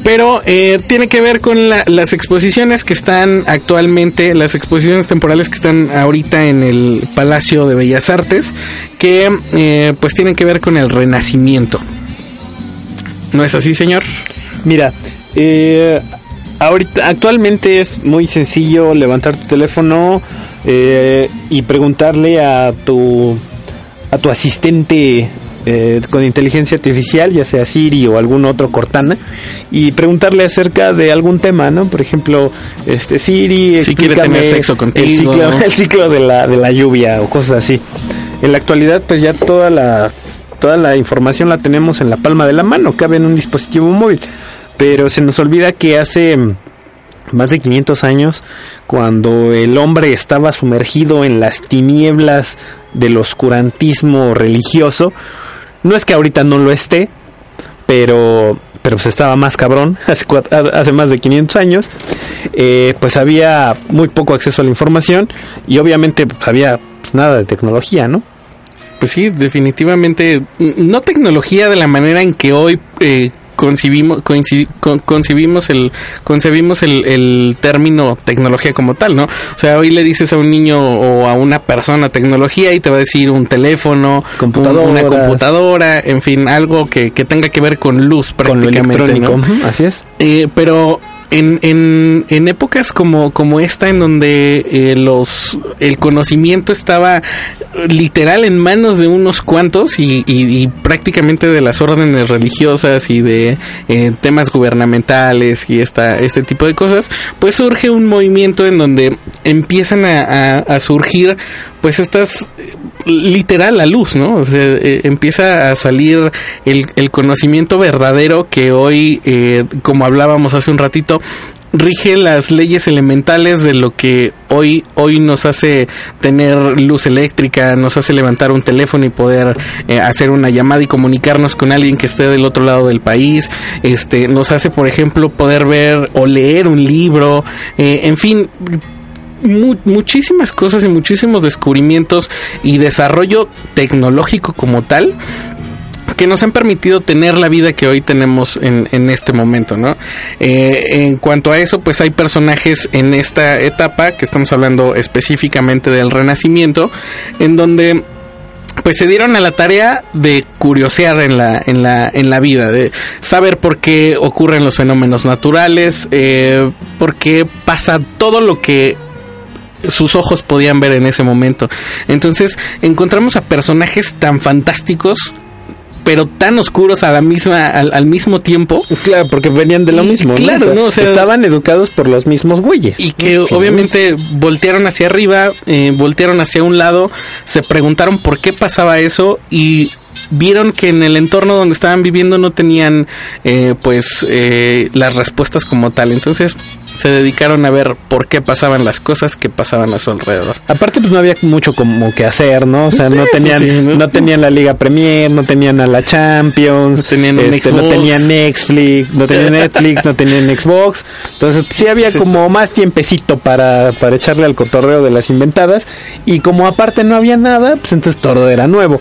Pero eh, tiene que ver con la- las exposiciones que están actualmente, las exposiciones temporales que están ahorita en el Palacio de Bellas Artes, que eh, pues tienen que ver con el Renacimiento. ¿No es así, señor? Mira, eh, ahorita actualmente es muy sencillo levantar tu teléfono eh, y preguntarle a tu a tu asistente eh, con inteligencia artificial, ya sea Siri o algún otro Cortana, y preguntarle acerca de algún tema, ¿no? Por ejemplo, este Siri, Si quiere tener sexo el contigo. ciclo, el ciclo de la de la lluvia o cosas así. En la actualidad, pues ya toda la toda la información la tenemos en la palma de la mano, cabe en un dispositivo móvil. Pero se nos olvida que hace mm, más de 500 años, cuando el hombre estaba sumergido en las tinieblas del oscurantismo religioso, no es que ahorita no lo esté, pero pero pues estaba más cabrón hace, hace más de 500 años eh, pues había muy poco acceso a la información y obviamente pues, había nada de tecnología no Pues sí, definitivamente. No tecnología de la manera en que hoy eh, concibimos, coinci- con- concibimos el, concebimos el, el término tecnología como tal, ¿no? O sea, hoy le dices a un niño o a una persona tecnología y te va a decir un teléfono, un- Computadoras. una computadora, en fin, algo que, que tenga que ver con luz con lo prácticamente, electrónico ¿no? Así es Eh, pero en, en, en épocas como, como esta, en donde eh, los el conocimiento estaba literal en manos de unos cuantos y, y- prácticamente de las órdenes religiosas y de eh, temas gubernamentales y esta, este tipo de cosas, pues surge un movimiento en donde empiezan a, a- a surgir pues estas literal la luz, ¿no? O sea, eh, empieza a salir el, el conocimiento verdadero que hoy, eh, como hablábamos hace un ratito, rige las leyes elementales de lo que hoy hoy nos hace tener luz eléctrica, nos hace levantar un teléfono y poder eh, hacer una llamada y comunicarnos con alguien que esté del otro lado del país, este nos hace por ejemplo poder ver o leer un libro, eh, en fin, mu- muchísimas cosas y muchísimos descubrimientos y desarrollo tecnológico como tal que nos han permitido tener la vida que hoy tenemos en, en este momento, ¿no? Eh, en cuanto a eso, pues hay personajes en esta etapa, que estamos hablando específicamente del Renacimiento, en donde pues se dieron a la tarea de curiosear en la, en la, en la vida, de saber por qué ocurren los fenómenos naturales, eh, por qué pasa todo lo que sus ojos podían ver en ese momento. Entonces encontramos a personajes tan fantásticos, pero tan oscuros a la misma, al, al mismo tiempo. Claro, porque venían de lo Y- mismo, ¿no? claro, ¿no? O sea- estaban educados por los mismos güeyes. Y que obviamente voltearon hacia arriba, eh, voltearon hacia un lado, se preguntaron por qué pasaba eso y vieron que en el entorno donde estaban viviendo no tenían eh, pues eh, las respuestas como tal. Entonces se dedicaron a ver por qué pasaban las cosas que pasaban a su alrededor. Aparte, pues no había mucho como que hacer, ¿no? O sea, no tenían, sí, ¿no? ¿no? tenían la Liga Premier, no tenían a la Champions, No tenían este, no tenían Netflix, no tenían Netflix, no tenían Xbox. Entonces, sí había Sí, como más tiempecito para, para echarle al cotorreo de las inventadas. Y como aparte no había nada, pues entonces todo era nuevo.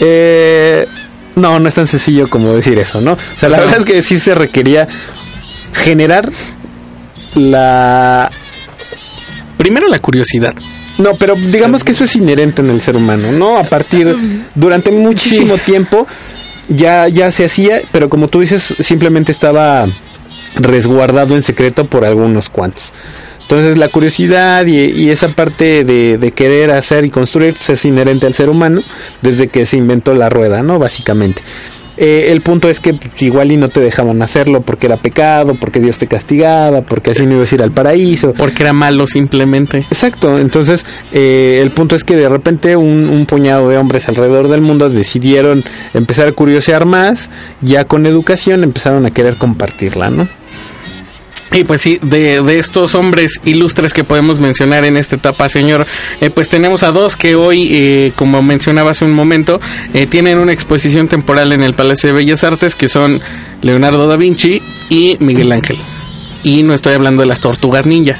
Eh, no, no es tan sencillo como decir eso, ¿no? O sea, la verdad es que sí se requería generar la Primero la curiosidad. no, pero digamos que eso es inherente en el ser humano, ¿no? A partir durante muchísimo Sí. tiempo ya ya se hacía, pero como tú dices, simplemente estaba resguardado en secreto por algunos cuantos. Entonces la curiosidad y, y esa parte de, de querer hacer y construir pues, es inherente al ser humano desde que se inventó la rueda, ¿no? Básicamente. Eh, el punto es que pues, igual y no te dejaban hacerlo porque era pecado, porque Dios te castigaba, porque así no ibas a ir al paraíso. Porque era malo simplemente. Exacto, entonces eh, el punto es que de repente un, un puñado de hombres alrededor del mundo decidieron empezar a curiosear más, ya con educación empezaron a querer compartirla, ¿no? Y pues sí, de, de estos hombres ilustres que podemos mencionar en esta etapa, señor, eh, pues tenemos a dos que hoy, eh, como mencionaba hace un momento, eh, tienen una exposición temporal en el Palacio de Bellas Artes, que son Leonardo da Vinci y Miguel Ángel. Y no estoy hablando de las tortugas ninja,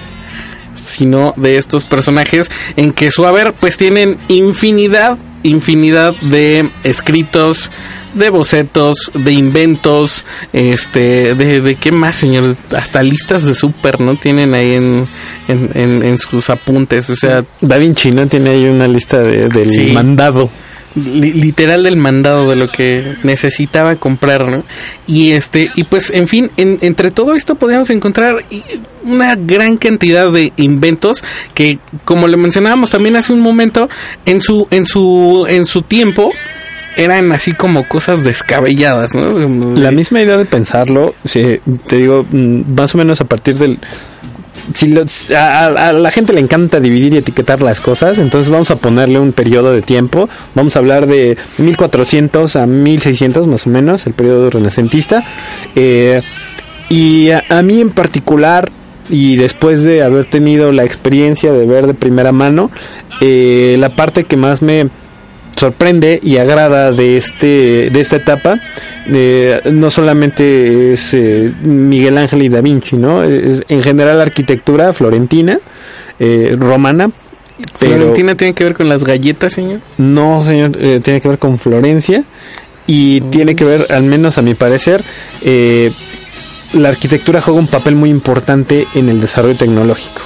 sino de estos personajes en que su haber, pues tienen infinidad, infinidad de escritos, de bocetos, de inventos, este, de, de qué más, señor, hasta listas de súper, ¿no? Tienen ahí en, en, en, en sus apuntes, o sea, Da Vinci, ¿no? Tiene ahí una lista de, del Sí. mandado. li- literal del mandado de lo que necesitaba comprar, ¿no? Y este, y pues, en fin, en- entre todo esto podríamos encontrar una gran cantidad de inventos que, como le mencionábamos también hace un momento, en su, en su, en su tiempo eran así como cosas descabelladas, ¿no? La misma idea de pensarlo, sí, te digo, mm, más o menos a partir del... Si lo- a, a- a la gente le encanta dividir y etiquetar las cosas, entonces vamos a ponerle un periodo de tiempo. Vamos a hablar de 1400 a 1600 más o menos, el periodo renacentista. Eh, y a, a mí en particular, y después de haber tenido la experiencia de ver de primera mano, eh, la parte que más me sorprende y agrada de este de esta etapa eh, no solamente es eh, Miguel Ángel y Da Vinci no es en general la arquitectura florentina eh, romana Florentina tiene que ver con las galletas, señor. no señor eh, tiene que ver con Florencia y tiene que ver al menos a mi parecer eh, la arquitectura juega un papel muy importante en el desarrollo tecnológico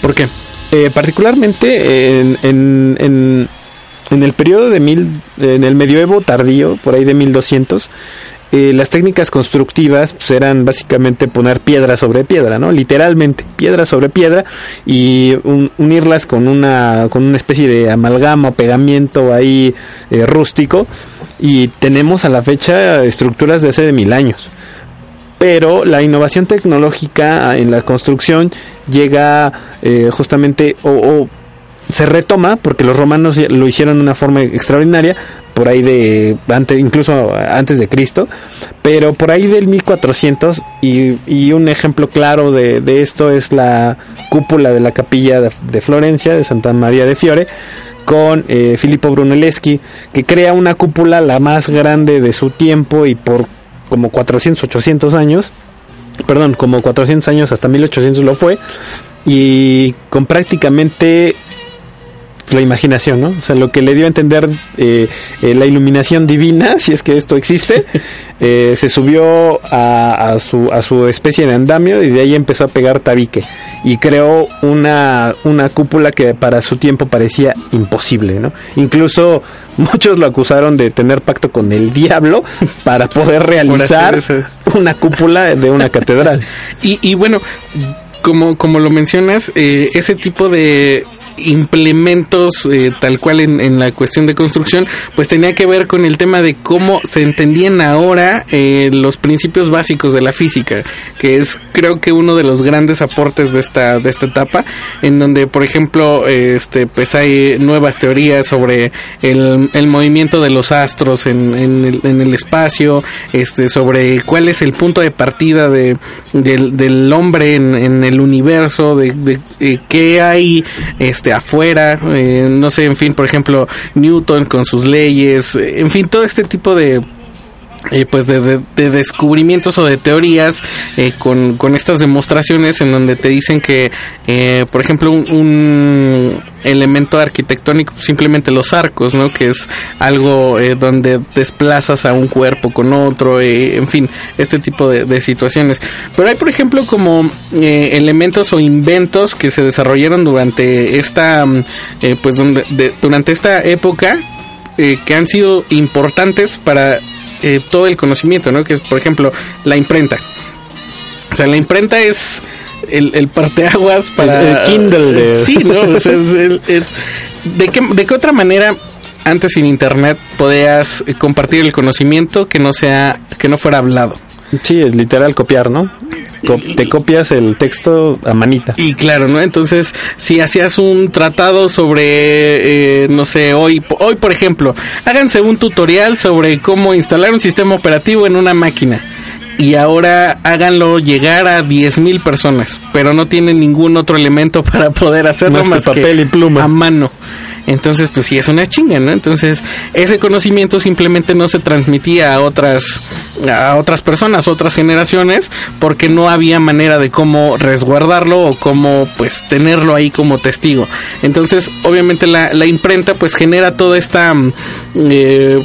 ¿Por qué? Eh, particularmente en, en, en, el periodo de mil, en el medioevo tardío, por ahí de 1200, eh, las técnicas constructivas pues, eran básicamente poner piedra sobre piedra, ¿no? Literalmente, piedra sobre piedra y un- unirlas con una, con una especie de amalgama o pegamiento ahí eh, rústico y tenemos a la fecha estructuras de hace de mil años pero la innovación tecnológica en la construcción llega eh, justamente o, se retoma porque los romanos lo hicieron de una forma extraordinaria por ahí de antes incluso antes de Cristo pero por ahí del 1400 y, y un ejemplo claro de, esto es la cúpula de la capilla de, de Florencia de Santa María de Fiore con eh, Filippo Brunelleschi que crea una cúpula la más grande de su tiempo y por como 400, 800 años, perdón, como 400 años hasta 1800 lo fue, y con prácticamente la imaginación, ¿no? O sea, lo que le dio a entender eh, eh, la iluminación divina, si es que esto existe, eh, se subió a, a su, a su especie de andamio y de ahí empezó a pegar tabique y creó una, una cúpula que para su tiempo parecía imposible, ¿no? Incluso muchos lo acusaron de tener pacto con el diablo para poder realizar una cúpula de una catedral. Y, y bueno, como, como lo mencionas, eh, ese tipo de implementos eh, tal cual en, en la cuestión de construcción, pues tenía que ver con el tema de cómo se entendían ahora eh, los principios básicos de la física, que es creo que uno de los grandes aportes de esta, de esta etapa, en donde por ejemplo este pues hay nuevas teorías sobre el, el movimiento de los astros en, en, el, en el espacio, este sobre cuál es el punto de partida de, del, hombre en, el universo, de, de, eh, qué hay este afuera, eh, no sé, en fin, por ejemplo, Newton con sus leyes, en fin, todo este tipo de eh, pues de, de- de descubrimientos o de teorías eh, con, con estas demostraciones en donde te dicen que eh, por ejemplo un, un elemento arquitectónico simplemente los arcos no que es algo eh, donde desplazas a un cuerpo con otro en fin este tipo de, situaciones. Pero hay por ejemplo como elementos o inventos que se desarrollaron durante esta mm, pues donde, de- durante esta época que han sido importantes para eh, todo el conocimiento, ¿no? Que es, por ejemplo, la imprenta. O sea, la imprenta es el, el parteaguas para... el Kindle de- Sí, ¿no? O sea, es el- el- ¿de, qué, ¿De qué otra manera antes sin internet podías eh, compartir el conocimiento que no sea que no fuera hablado? Sí, es literal copiar, ¿no? Te copias el texto a manita. Y claro, ¿no? Entonces, si hacías un tratado sobre, eh, no sé, hoy, hoy por ejemplo, háganse un tutorial sobre cómo instalar un sistema operativo en una máquina. Y ahora háganlo llegar a 10.000 personas, pero no tienen ningún otro elemento para poder hacerlo Más que más, que papel y pluma. a mano. Entonces, pues sí es una chinga, ¿no? Entonces, ese conocimiento simplemente no se transmitía a otras a otras personas, otras generaciones, porque no había manera de cómo resguardarlo o cómo pues tenerlo ahí como testigo. Entonces, obviamente la, la imprenta pues genera toda esta mm, eh,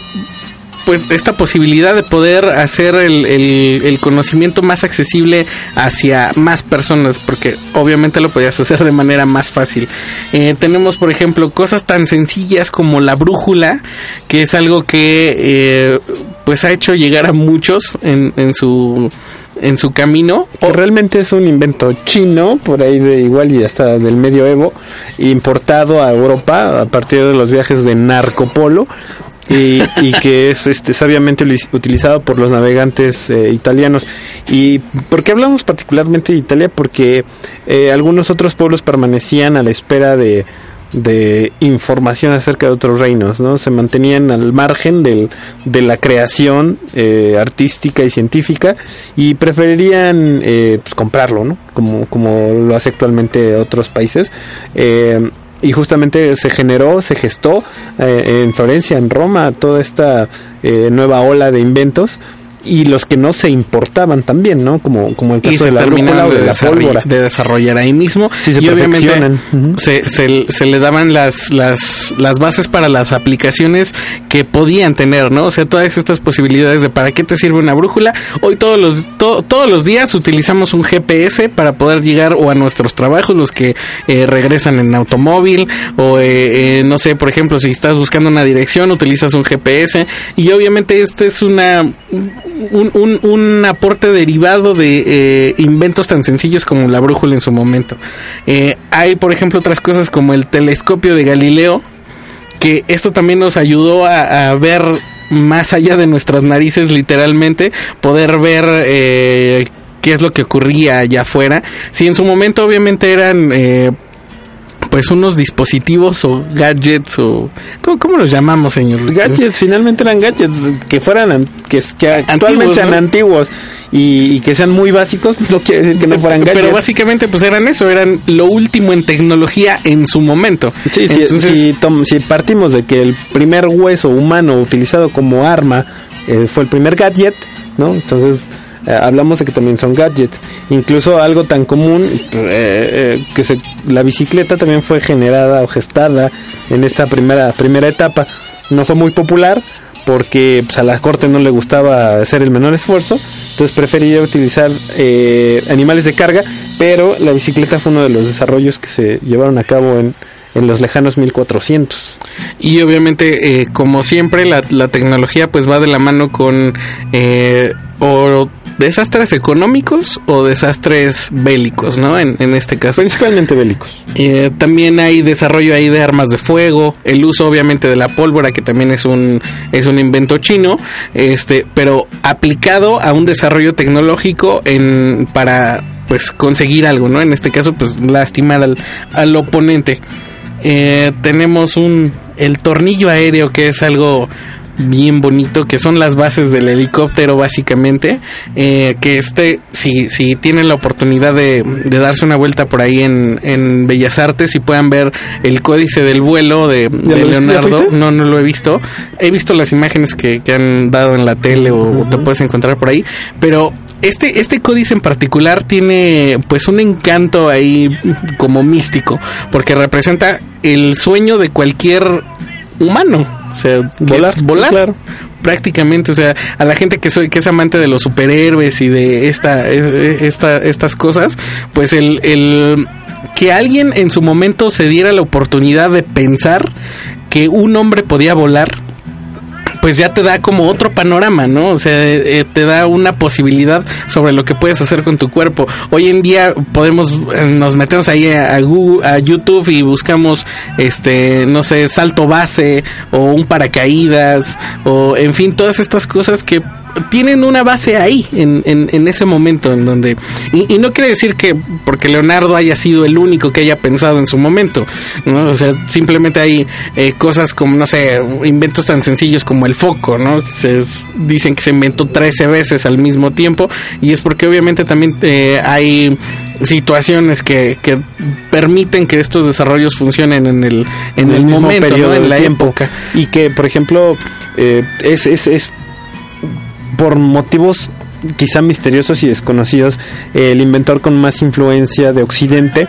pues esta posibilidad de poder hacer el, el, conocimiento más accesible hacia más personas, porque obviamente lo podías hacer de manera más fácil. Eh, tenemos, por ejemplo, cosas tan sencillas como la brújula, que es algo que eh, pues ha hecho llegar a muchos en, en su en su camino. Que realmente es un invento chino, por ahí de igual y hasta del medioevo, importado a Europa a partir de los viajes de Narcopolo y, y, que es este, sabiamente utilizado por los navegantes eh, italianos. ¿Y por qué hablamos particularmente de Italia? Porque eh, algunos otros pueblos permanecían a la espera de, de información acerca de otros reinos, ¿no? Se mantenían al margen del, de la creación eh, artística y científica y preferirían pues, comprarlo, ¿no? Como, como lo hace actualmente otros países y justamente se generó, se gestó eh, en Florencia, en Roma, toda esta eh, nueva ola de inventos y los que no se importaban también, ¿no? Como, como el caso de la brújula o de, la pólvora. De desarrollar ahí mismo. se y obviamente se, se, le daban las, las, las bases para las aplicaciones que podían tener, ¿no? O sea, todas estas posibilidades de para qué te sirve una brújula. Hoy todos los, todos los días utilizamos un GPS para poder llegar o a nuestros trabajos, los que eh, regresan en automóvil, o eh, eh, no sé, por ejemplo, si estás buscando una dirección, utilizas un GPS. Y obviamente este es una un, un, aporte derivado de eh, inventos tan sencillos como la brújula en su momento. Eh, hay, por ejemplo, otras cosas como el telescopio de Galileo, que esto también nos ayudó a, ver más allá de nuestras narices, literalmente, poder ver eh, qué es lo que ocurría allá afuera. Si en su momento obviamente eran pues unos dispositivos o gadgets o ¿cómo, los llamamos, señor? Gadgets, finalmente eran gadgets que fueran que, que actualmente sean antiguos y, que sean muy básicos, no quiere decir que no fueran gadgets. Pero básicamente pues eran eso, eran lo último en tecnología en su momento. Sí, si, si, partimos de que el primer hueso humano utilizado como arma eh, fue el primer gadget, ¿no? Entonces eh, hablamos de que también son gadgets. Incluso algo tan común eh, eh, que se, la bicicleta también fue generada o gestada en esta primera, primera etapa. No fue muy popular porque pues, a la corte no le gustaba hacer el menor esfuerzo, entonces prefería utilizar animales de carga, pero la bicicleta fue uno de los desarrollos que se llevaron a cabo en, en los lejanos 1400. Y obviamente, como siempre, la, la, tecnología pues va de la mano con eh, o desastres económicos o desastres bélicos, ¿no? En, este caso. Principalmente bélicos. Eh, también hay desarrollo ahí de armas de fuego, el uso obviamente de la pólvora, que también es un, es un invento chino, este, pero aplicado a un desarrollo tecnológico en, para pues conseguir algo, ¿no? En este caso, pues lastimar al, al oponente. Eh, tenemos un el tornillo aéreo que es algo bien bonito que son las bases del helicóptero básicamente. Eh, que este si, si tienen la oportunidad de, darse una vuelta por ahí en, en, Bellas Artes y puedan ver el códice del vuelo de, Leonardo. no no lo he visto. He visto las imágenes que, que han dado en la tele o, te puedes encontrar por ahí. Pero este, este códice en particular tiene pues un encanto ahí como místico, porque representa el sueño de cualquier humano. O sea, volar, volar. Prácticamente, o sea, a la gente que soy, que es amante de los superhéroes y de esta, e, e, esta, estas cosas, pues el, el que alguien en su momento se diera la oportunidad de pensar que un hombre podía volar pues ya te da como otro panorama, ¿no? O sea, eh, te da una posibilidad sobre lo que puedes hacer con tu cuerpo. Hoy en día podemos, eh, nos metemos ahí a, Google, a YouTube y buscamos, este, no sé, salto base o un paracaídas o, en fin, todas estas cosas que tienen una base ahí, en, en, en ese momento, en donde... Y, y, no quiere decir que porque Leonardo haya sido el único que haya pensado en su momento, ¿no? O sea, simplemente hay eh, cosas como, no sé, inventos tan sencillos como el foco, ¿no? Se, dicen que se inventó 13 veces al mismo tiempo y es porque obviamente también eh, hay situaciones que, que, permiten que estos desarrollos funcionen en el, en el, el momento, ¿no? en la tiempo. época. Y que, por ejemplo, eh, es, es, es por motivos quizá misteriosos y desconocidos, el inventor con más influencia de Occidente.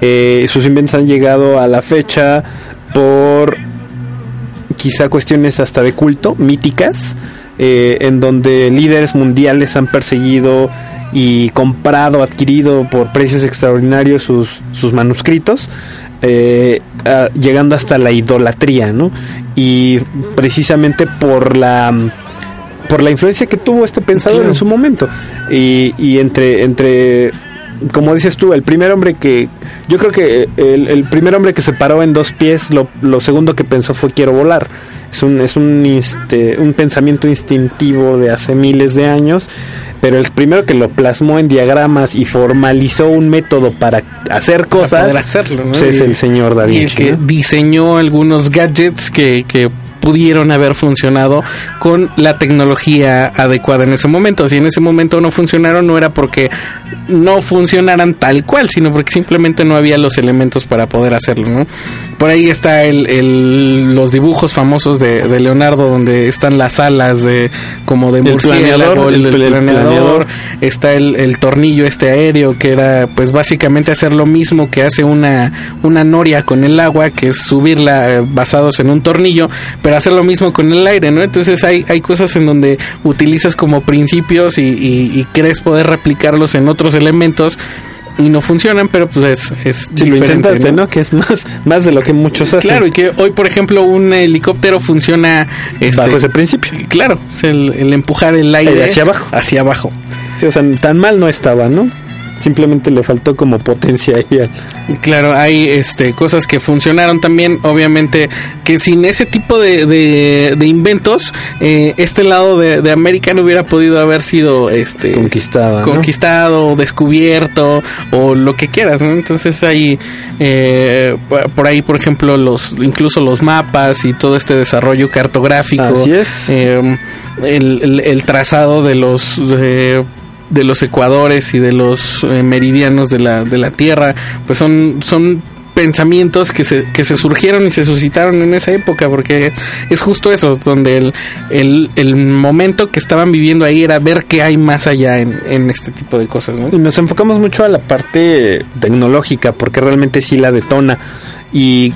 Eh, sus inventos han llegado a la fecha por quizá cuestiones hasta de culto, míticas, eh, en donde líderes mundiales han perseguido y comprado, adquirido por precios extraordinarios sus, sus manuscritos. Eh, llegando hasta la idolatría, ¿no? Y precisamente por la por la influencia que tuvo este pensador claro. en su momento y, y, entre entre como dices tú el primer hombre que yo creo que el, el primer hombre que se paró en dos pies lo, lo, segundo que pensó fue quiero volar es un es un este, un pensamiento instintivo de hace miles de años pero el primero que lo plasmó en diagramas y formalizó un método para hacer cosas para poder hacerlo, ¿no? pues es el señor David y el que ¿no? diseñó algunos gadgets que, que pudieron haber funcionado con la tecnología adecuada en ese momento. Si en ese momento no funcionaron, no era porque no funcionaran tal cual, sino porque simplemente no había los elementos para poder hacerlo. ¿no? Por ahí está el, el, los dibujos famosos de, de, Leonardo, donde están las alas de como de murciélago, el, el, el, planeador, está el, el tornillo este aéreo, que era pues básicamente hacer lo mismo que hace una, una noria con el agua, que es subirla basados en un tornillo, pero hacer lo mismo con el aire, ¿no? Entonces hay, hay cosas en donde utilizas como principios y, y, y crees poder replicarlos en otros elementos y no funcionan, pero pues es, es si lo intentaste, ¿no? ¿no? Que es más, más de lo que muchos hacen. Claro, y que hoy, por ejemplo, un helicóptero funciona este, bajo ese principio. Claro, el, el empujar el aire hacia abajo. Hacia abajo. Sí, o sea, tan mal no estaba, ¿no? Simplemente le faltó como potencia ahí. Claro, hay este cosas que funcionaron también, obviamente que sin ese tipo de, de, de inventos, eh, este lado de, de, América no hubiera podido haber sido este conquistado, conquistado, ¿no? descubierto o lo que quieras, ¿no? Entonces hay eh, por ahí, por ejemplo, los incluso los mapas y todo este desarrollo cartográfico, Así es. eh, el, el, el, trazado de los de los ecuadores y de los eh, meridianos de la, de la Tierra, pues son, son pensamientos que se, que se surgieron y se suscitaron en esa época, porque es justo eso, donde el, el, el momento que estaban viviendo ahí era ver qué hay más allá en, en este tipo de cosas. Y nos enfocamos mucho a la parte tecnológica, porque realmente sí la detona. Y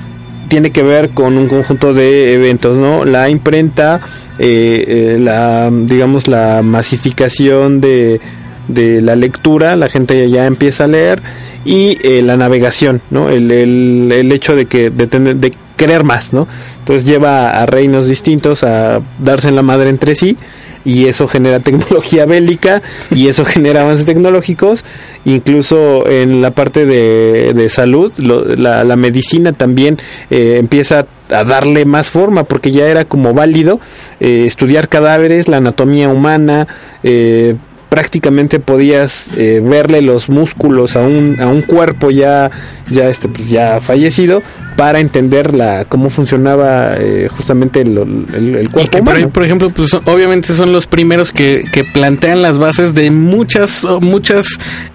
tiene que ver con un conjunto de eventos, ¿no? La imprenta, eh, eh, la, digamos, la masificación de, de la lectura, la gente ya empieza a leer y eh, la navegación, ¿no? El, el, el hecho de que de, tener, de querer más, ¿no? Entonces lleva a reinos distintos a darse en la madre entre sí y eso genera tecnología bélica y eso genera avances tecnológicos. Incluso en la parte de, de salud lo, la, la, medicina también eh, empieza a darle más forma porque ya era como válido eh, estudiar cadáveres la anatomía humana eh, prácticamente podías eh, verle los músculos a un, a un cuerpo ya ya este pues ya fallecido para entender la cómo funcionaba eh, justamente el, el, el, cuerpo y humano. Por, ejemplo pues obviamente son los primeros que, que plantean las bases de muchas muchas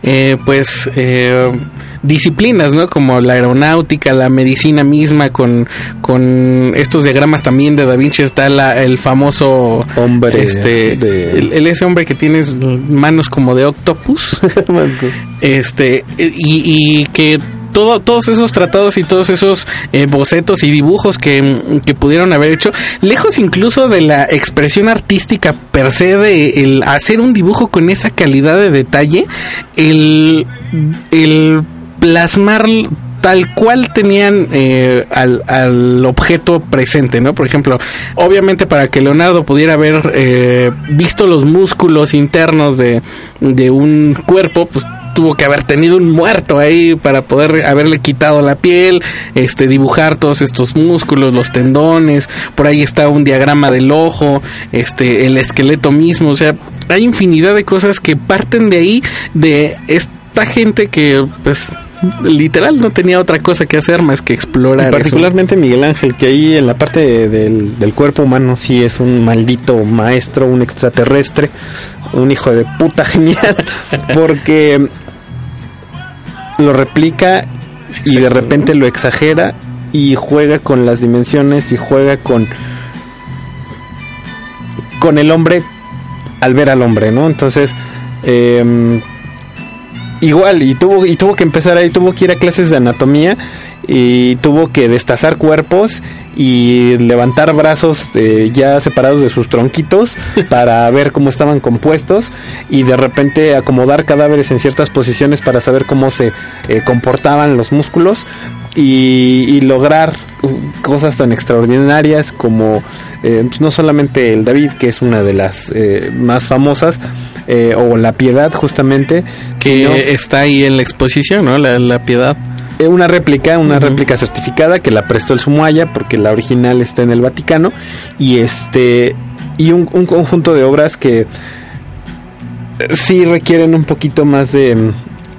eh, pues disciplinas, ¿no? Como la aeronáutica, la medicina misma, con, con estos diagramas también de Da Vinci está la, el famoso hombre, este, de... el, el, ese hombre que tiene manos como de octopus, este, y, y que todo, todos esos tratados y todos esos eh, bocetos y dibujos que, que, pudieron haber hecho, lejos incluso de la expresión artística per se de el hacer un dibujo con esa calidad de detalle, el, el plasmar tal cual tenían eh, al, al, objeto presente, ¿no? Por ejemplo, obviamente para que Leonardo pudiera haber eh, visto los músculos internos de, de un cuerpo, pues tuvo que haber tenido un muerto ahí para poder haberle quitado la piel, este, dibujar todos estos músculos, los tendones, por ahí está un diagrama del ojo, este, el esqueleto mismo, o sea, hay infinidad de cosas que parten de ahí, de esta gente que, pues, literal no tenía otra cosa que hacer más que explorar. particularmente Miguel Ángel, que ahí en la parte del, del, cuerpo humano sí es un maldito maestro, un extraterrestre, un hijo de puta genial, porque lo replica y de repente lo exagera y juega con las dimensiones y juega con con el hombre al ver al hombre, ¿no? Entonces, eh, igual, y tuvo, y tuvo que empezar ahí, tuvo que ir a clases de anatomía y tuvo que destazar cuerpos y levantar brazos eh, ya separados de sus tronquitos para ver cómo estaban compuestos y de repente acomodar cadáveres en ciertas posiciones para saber cómo se eh, comportaban los músculos y, lograr cosas tan extraordinarias como eh, pues no solamente el David que es una de las más famosas o la Piedad justamente que está ahí en la exposición no la, la Piedad. Eh, una réplica, una réplica certificada que la prestó el Sumuaya porque la original está en el Vaticano y este y un, conjunto de obras que eh, sí requieren un poquito más de,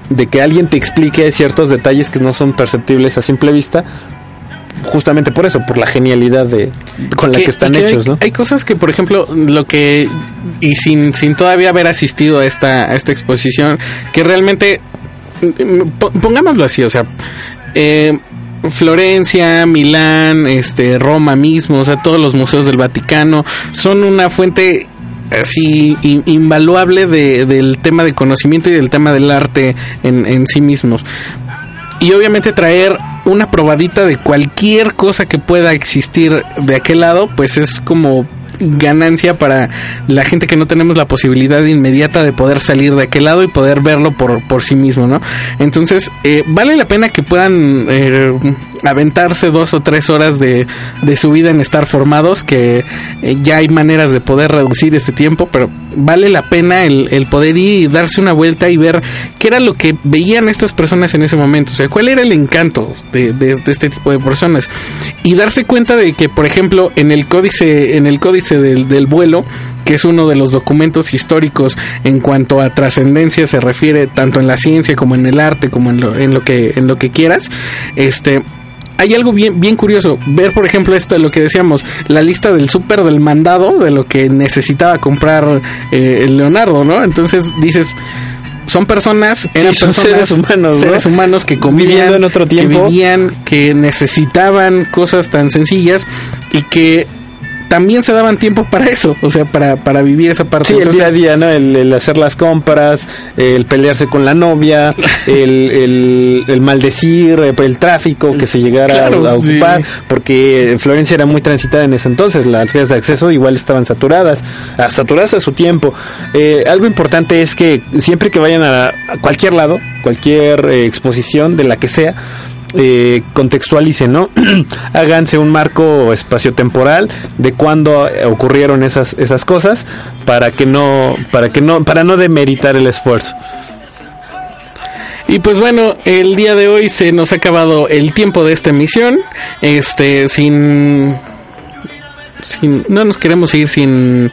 de que alguien te explique ciertos detalles que no son perceptibles a simple vista, justamente por eso, por la genialidad de con la que, están hechos, hay, ¿no? Hay cosas que, por ejemplo, lo que y sin sin todavía haber asistido a esta a esta exposición, que realmente pongámoslo así, o sea, eh, Florencia, Milán, este, Roma mismo, o sea, todos los museos del Vaticano son una fuente así invaluable de, del tema de conocimiento y del tema del arte en, en sí mismos. Y obviamente traer una probadita de cualquier cosa que pueda existir de aquel lado, pues es como ganancia para la gente que no tenemos la posibilidad inmediata de poder salir de aquel lado y poder verlo por, por sí mismo, ¿no? Entonces, eh, vale la pena que puedan eh, aventarse dos o tres horas de, de su vida en estar formados, que eh, ya hay maneras de poder reducir este tiempo, pero vale la pena el, el, poder ir y darse una vuelta y ver qué era lo que veían estas personas en ese momento, o sea, cuál era el encanto de, de, de este tipo de personas y darse cuenta de que, por ejemplo, en el códice, en el códice del, del vuelo, que es uno de los documentos históricos en cuanto a trascendencia se refiere tanto en la ciencia como en el arte como en lo, en lo que en lo que quieras este hay algo bien, bien curioso. Ver, por ejemplo, esto, lo que decíamos, la lista del súper del mandado, de lo que necesitaba comprar eh, Leonardo, ¿no? Entonces dices, son personas, eran Sí, son personas, seres humanos, ¿no? seres humanos que convivían, Viviendo en otro que tiempo. vivían, que necesitaban cosas tan sencillas y que también se daban tiempo para eso, o sea, para, para vivir esa parte. Sí, el Entonces, día a día, ¿no? El, el hacer las compras, el pelearse con la novia, el, el, el maldecir, eh, el tráfico que se llegara Claro, a, a ocupar, sí. porque Florencia era muy transitada en ese entonces, las vías de acceso igual estaban saturadas, saturadas a su tiempo. Eh, algo importante es que siempre que vayan a, a cualquier lado, cualquier eh, exposición de la que sea, eh, contextualicen, ¿no? Háganse un marco espaciotemporal de cuándo eh, ocurrieron esas esas cosas para que no para que no para no demeritar el esfuerzo. Y pues bueno, el día de hoy se nos ha acabado el tiempo de esta emisión. Este, sin. sin no nos queremos ir sin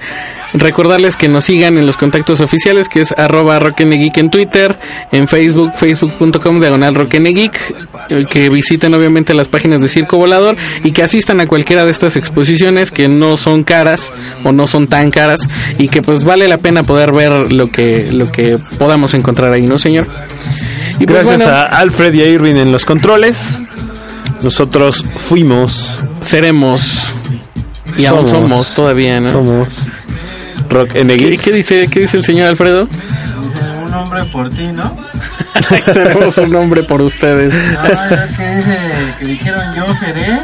recordarles que nos sigan en los contactos oficiales, que es arroba rocknegeek en Twitter, en Facebook, facebook.com diagonal rocknegeek, eh, que visiten obviamente las páginas de Circo Volador y que asistan a cualquiera de estas exposiciones que no son caras o no son tan caras y que pues vale la pena poder ver lo que, lo que podamos encontrar ahí, ¿no señor? Y pues, Gracias bueno, a Alfred y a Irving en los controles. Nosotros fuimos, seremos y aún somos todavía, ¿no? Somos Rock ¿Qué, dice, ¿Qué dice el señor Alfredo? Un hombre por ti, ¿no? seremos un nombre por ustedes. No, es que dice que dijeron yo seré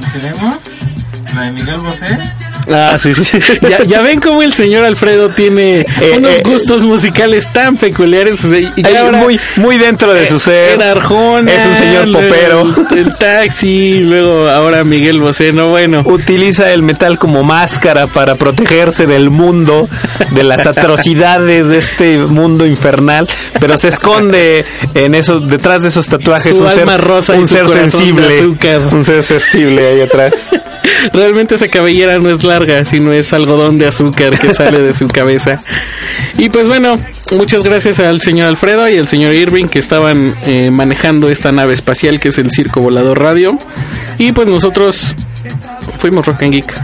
y seremos. La de Miguel Bosé. Ah, sí, sí. Ya, ya ven cómo el señor Alfredo tiene Eh, unos eh, gustos musicales tan peculiares. o sea, y Ahí ahora- muy, muy dentro de su ser. Arjona, Es un señor popero. El, el taxi, luego ahora Miguel Bosé, no bueno. Utiliza el metal como máscara para protegerse del mundo, de las atrocidades de este mundo infernal, pero se esconde en esos, detrás de esos tatuajes Su un ser, alma rosa y un ser sensible, un ser sensible ahí atrás. Realmente esa cabellera no es larga, sino es algodón de azúcar que sale de su cabeza. Y pues bueno, muchas gracias al señor Alfredo y al señor Irving que estaban eh, manejando esta nave espacial que es el Circo Volador Radio. Y pues nosotros fuimos Rock and Geek.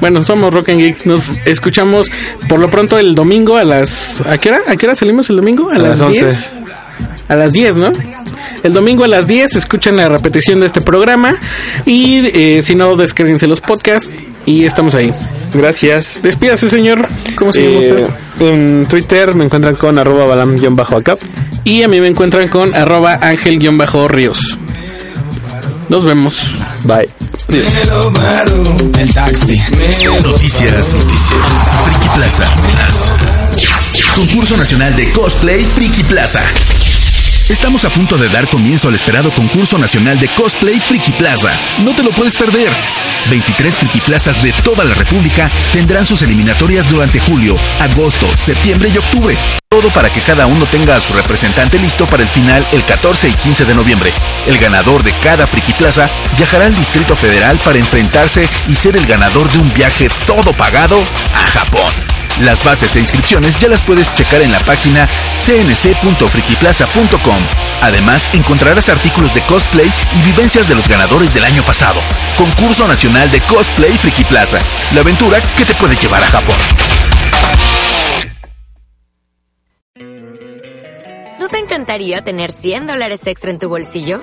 Bueno, somos Rock and Geek. Nos escuchamos por lo pronto el domingo a las... ¿A qué hora? ¿A qué hora salimos el domingo? A, A las las 11. 10. A las 10, ¿no? El domingo a las 10 escuchan la repetición de este programa y eh, si no, descárguense los podcasts y estamos ahí. Gracias. Despídase, señor. ¿Cómo se llama Eh, usted? en Twitter me encuentran con arroba balam-acap. Y a mí me encuentran con arroba ángel-ríos. Nos vemos. Bye. Adiós. Noticias. Friki Plaza. Concurso Nacional de Cosplay Friki Plaza. Estamos a punto de dar comienzo al esperado concurso nacional de cosplay Friki Plaza. No te lo puedes perder. 23 Friki Plazas de toda la República tendrán sus eliminatorias durante julio, agosto, septiembre y octubre. Todo para que cada uno tenga a su representante listo para el final el 14 y 15 de noviembre. El ganador de cada Friki Plaza viajará al Distrito Federal para enfrentarse y ser el ganador de un viaje todo pagado a Japón. Las bases e inscripciones ya las puedes checar en la página cnc.frikiplaza.com. Además, encontrarás artículos de cosplay y vivencias de los ganadores del año pasado. Concurso Nacional de Cosplay Friki Plaza. La aventura que te puede llevar a Japón. ¿No te encantaría tener 100 dólares extra en tu bolsillo?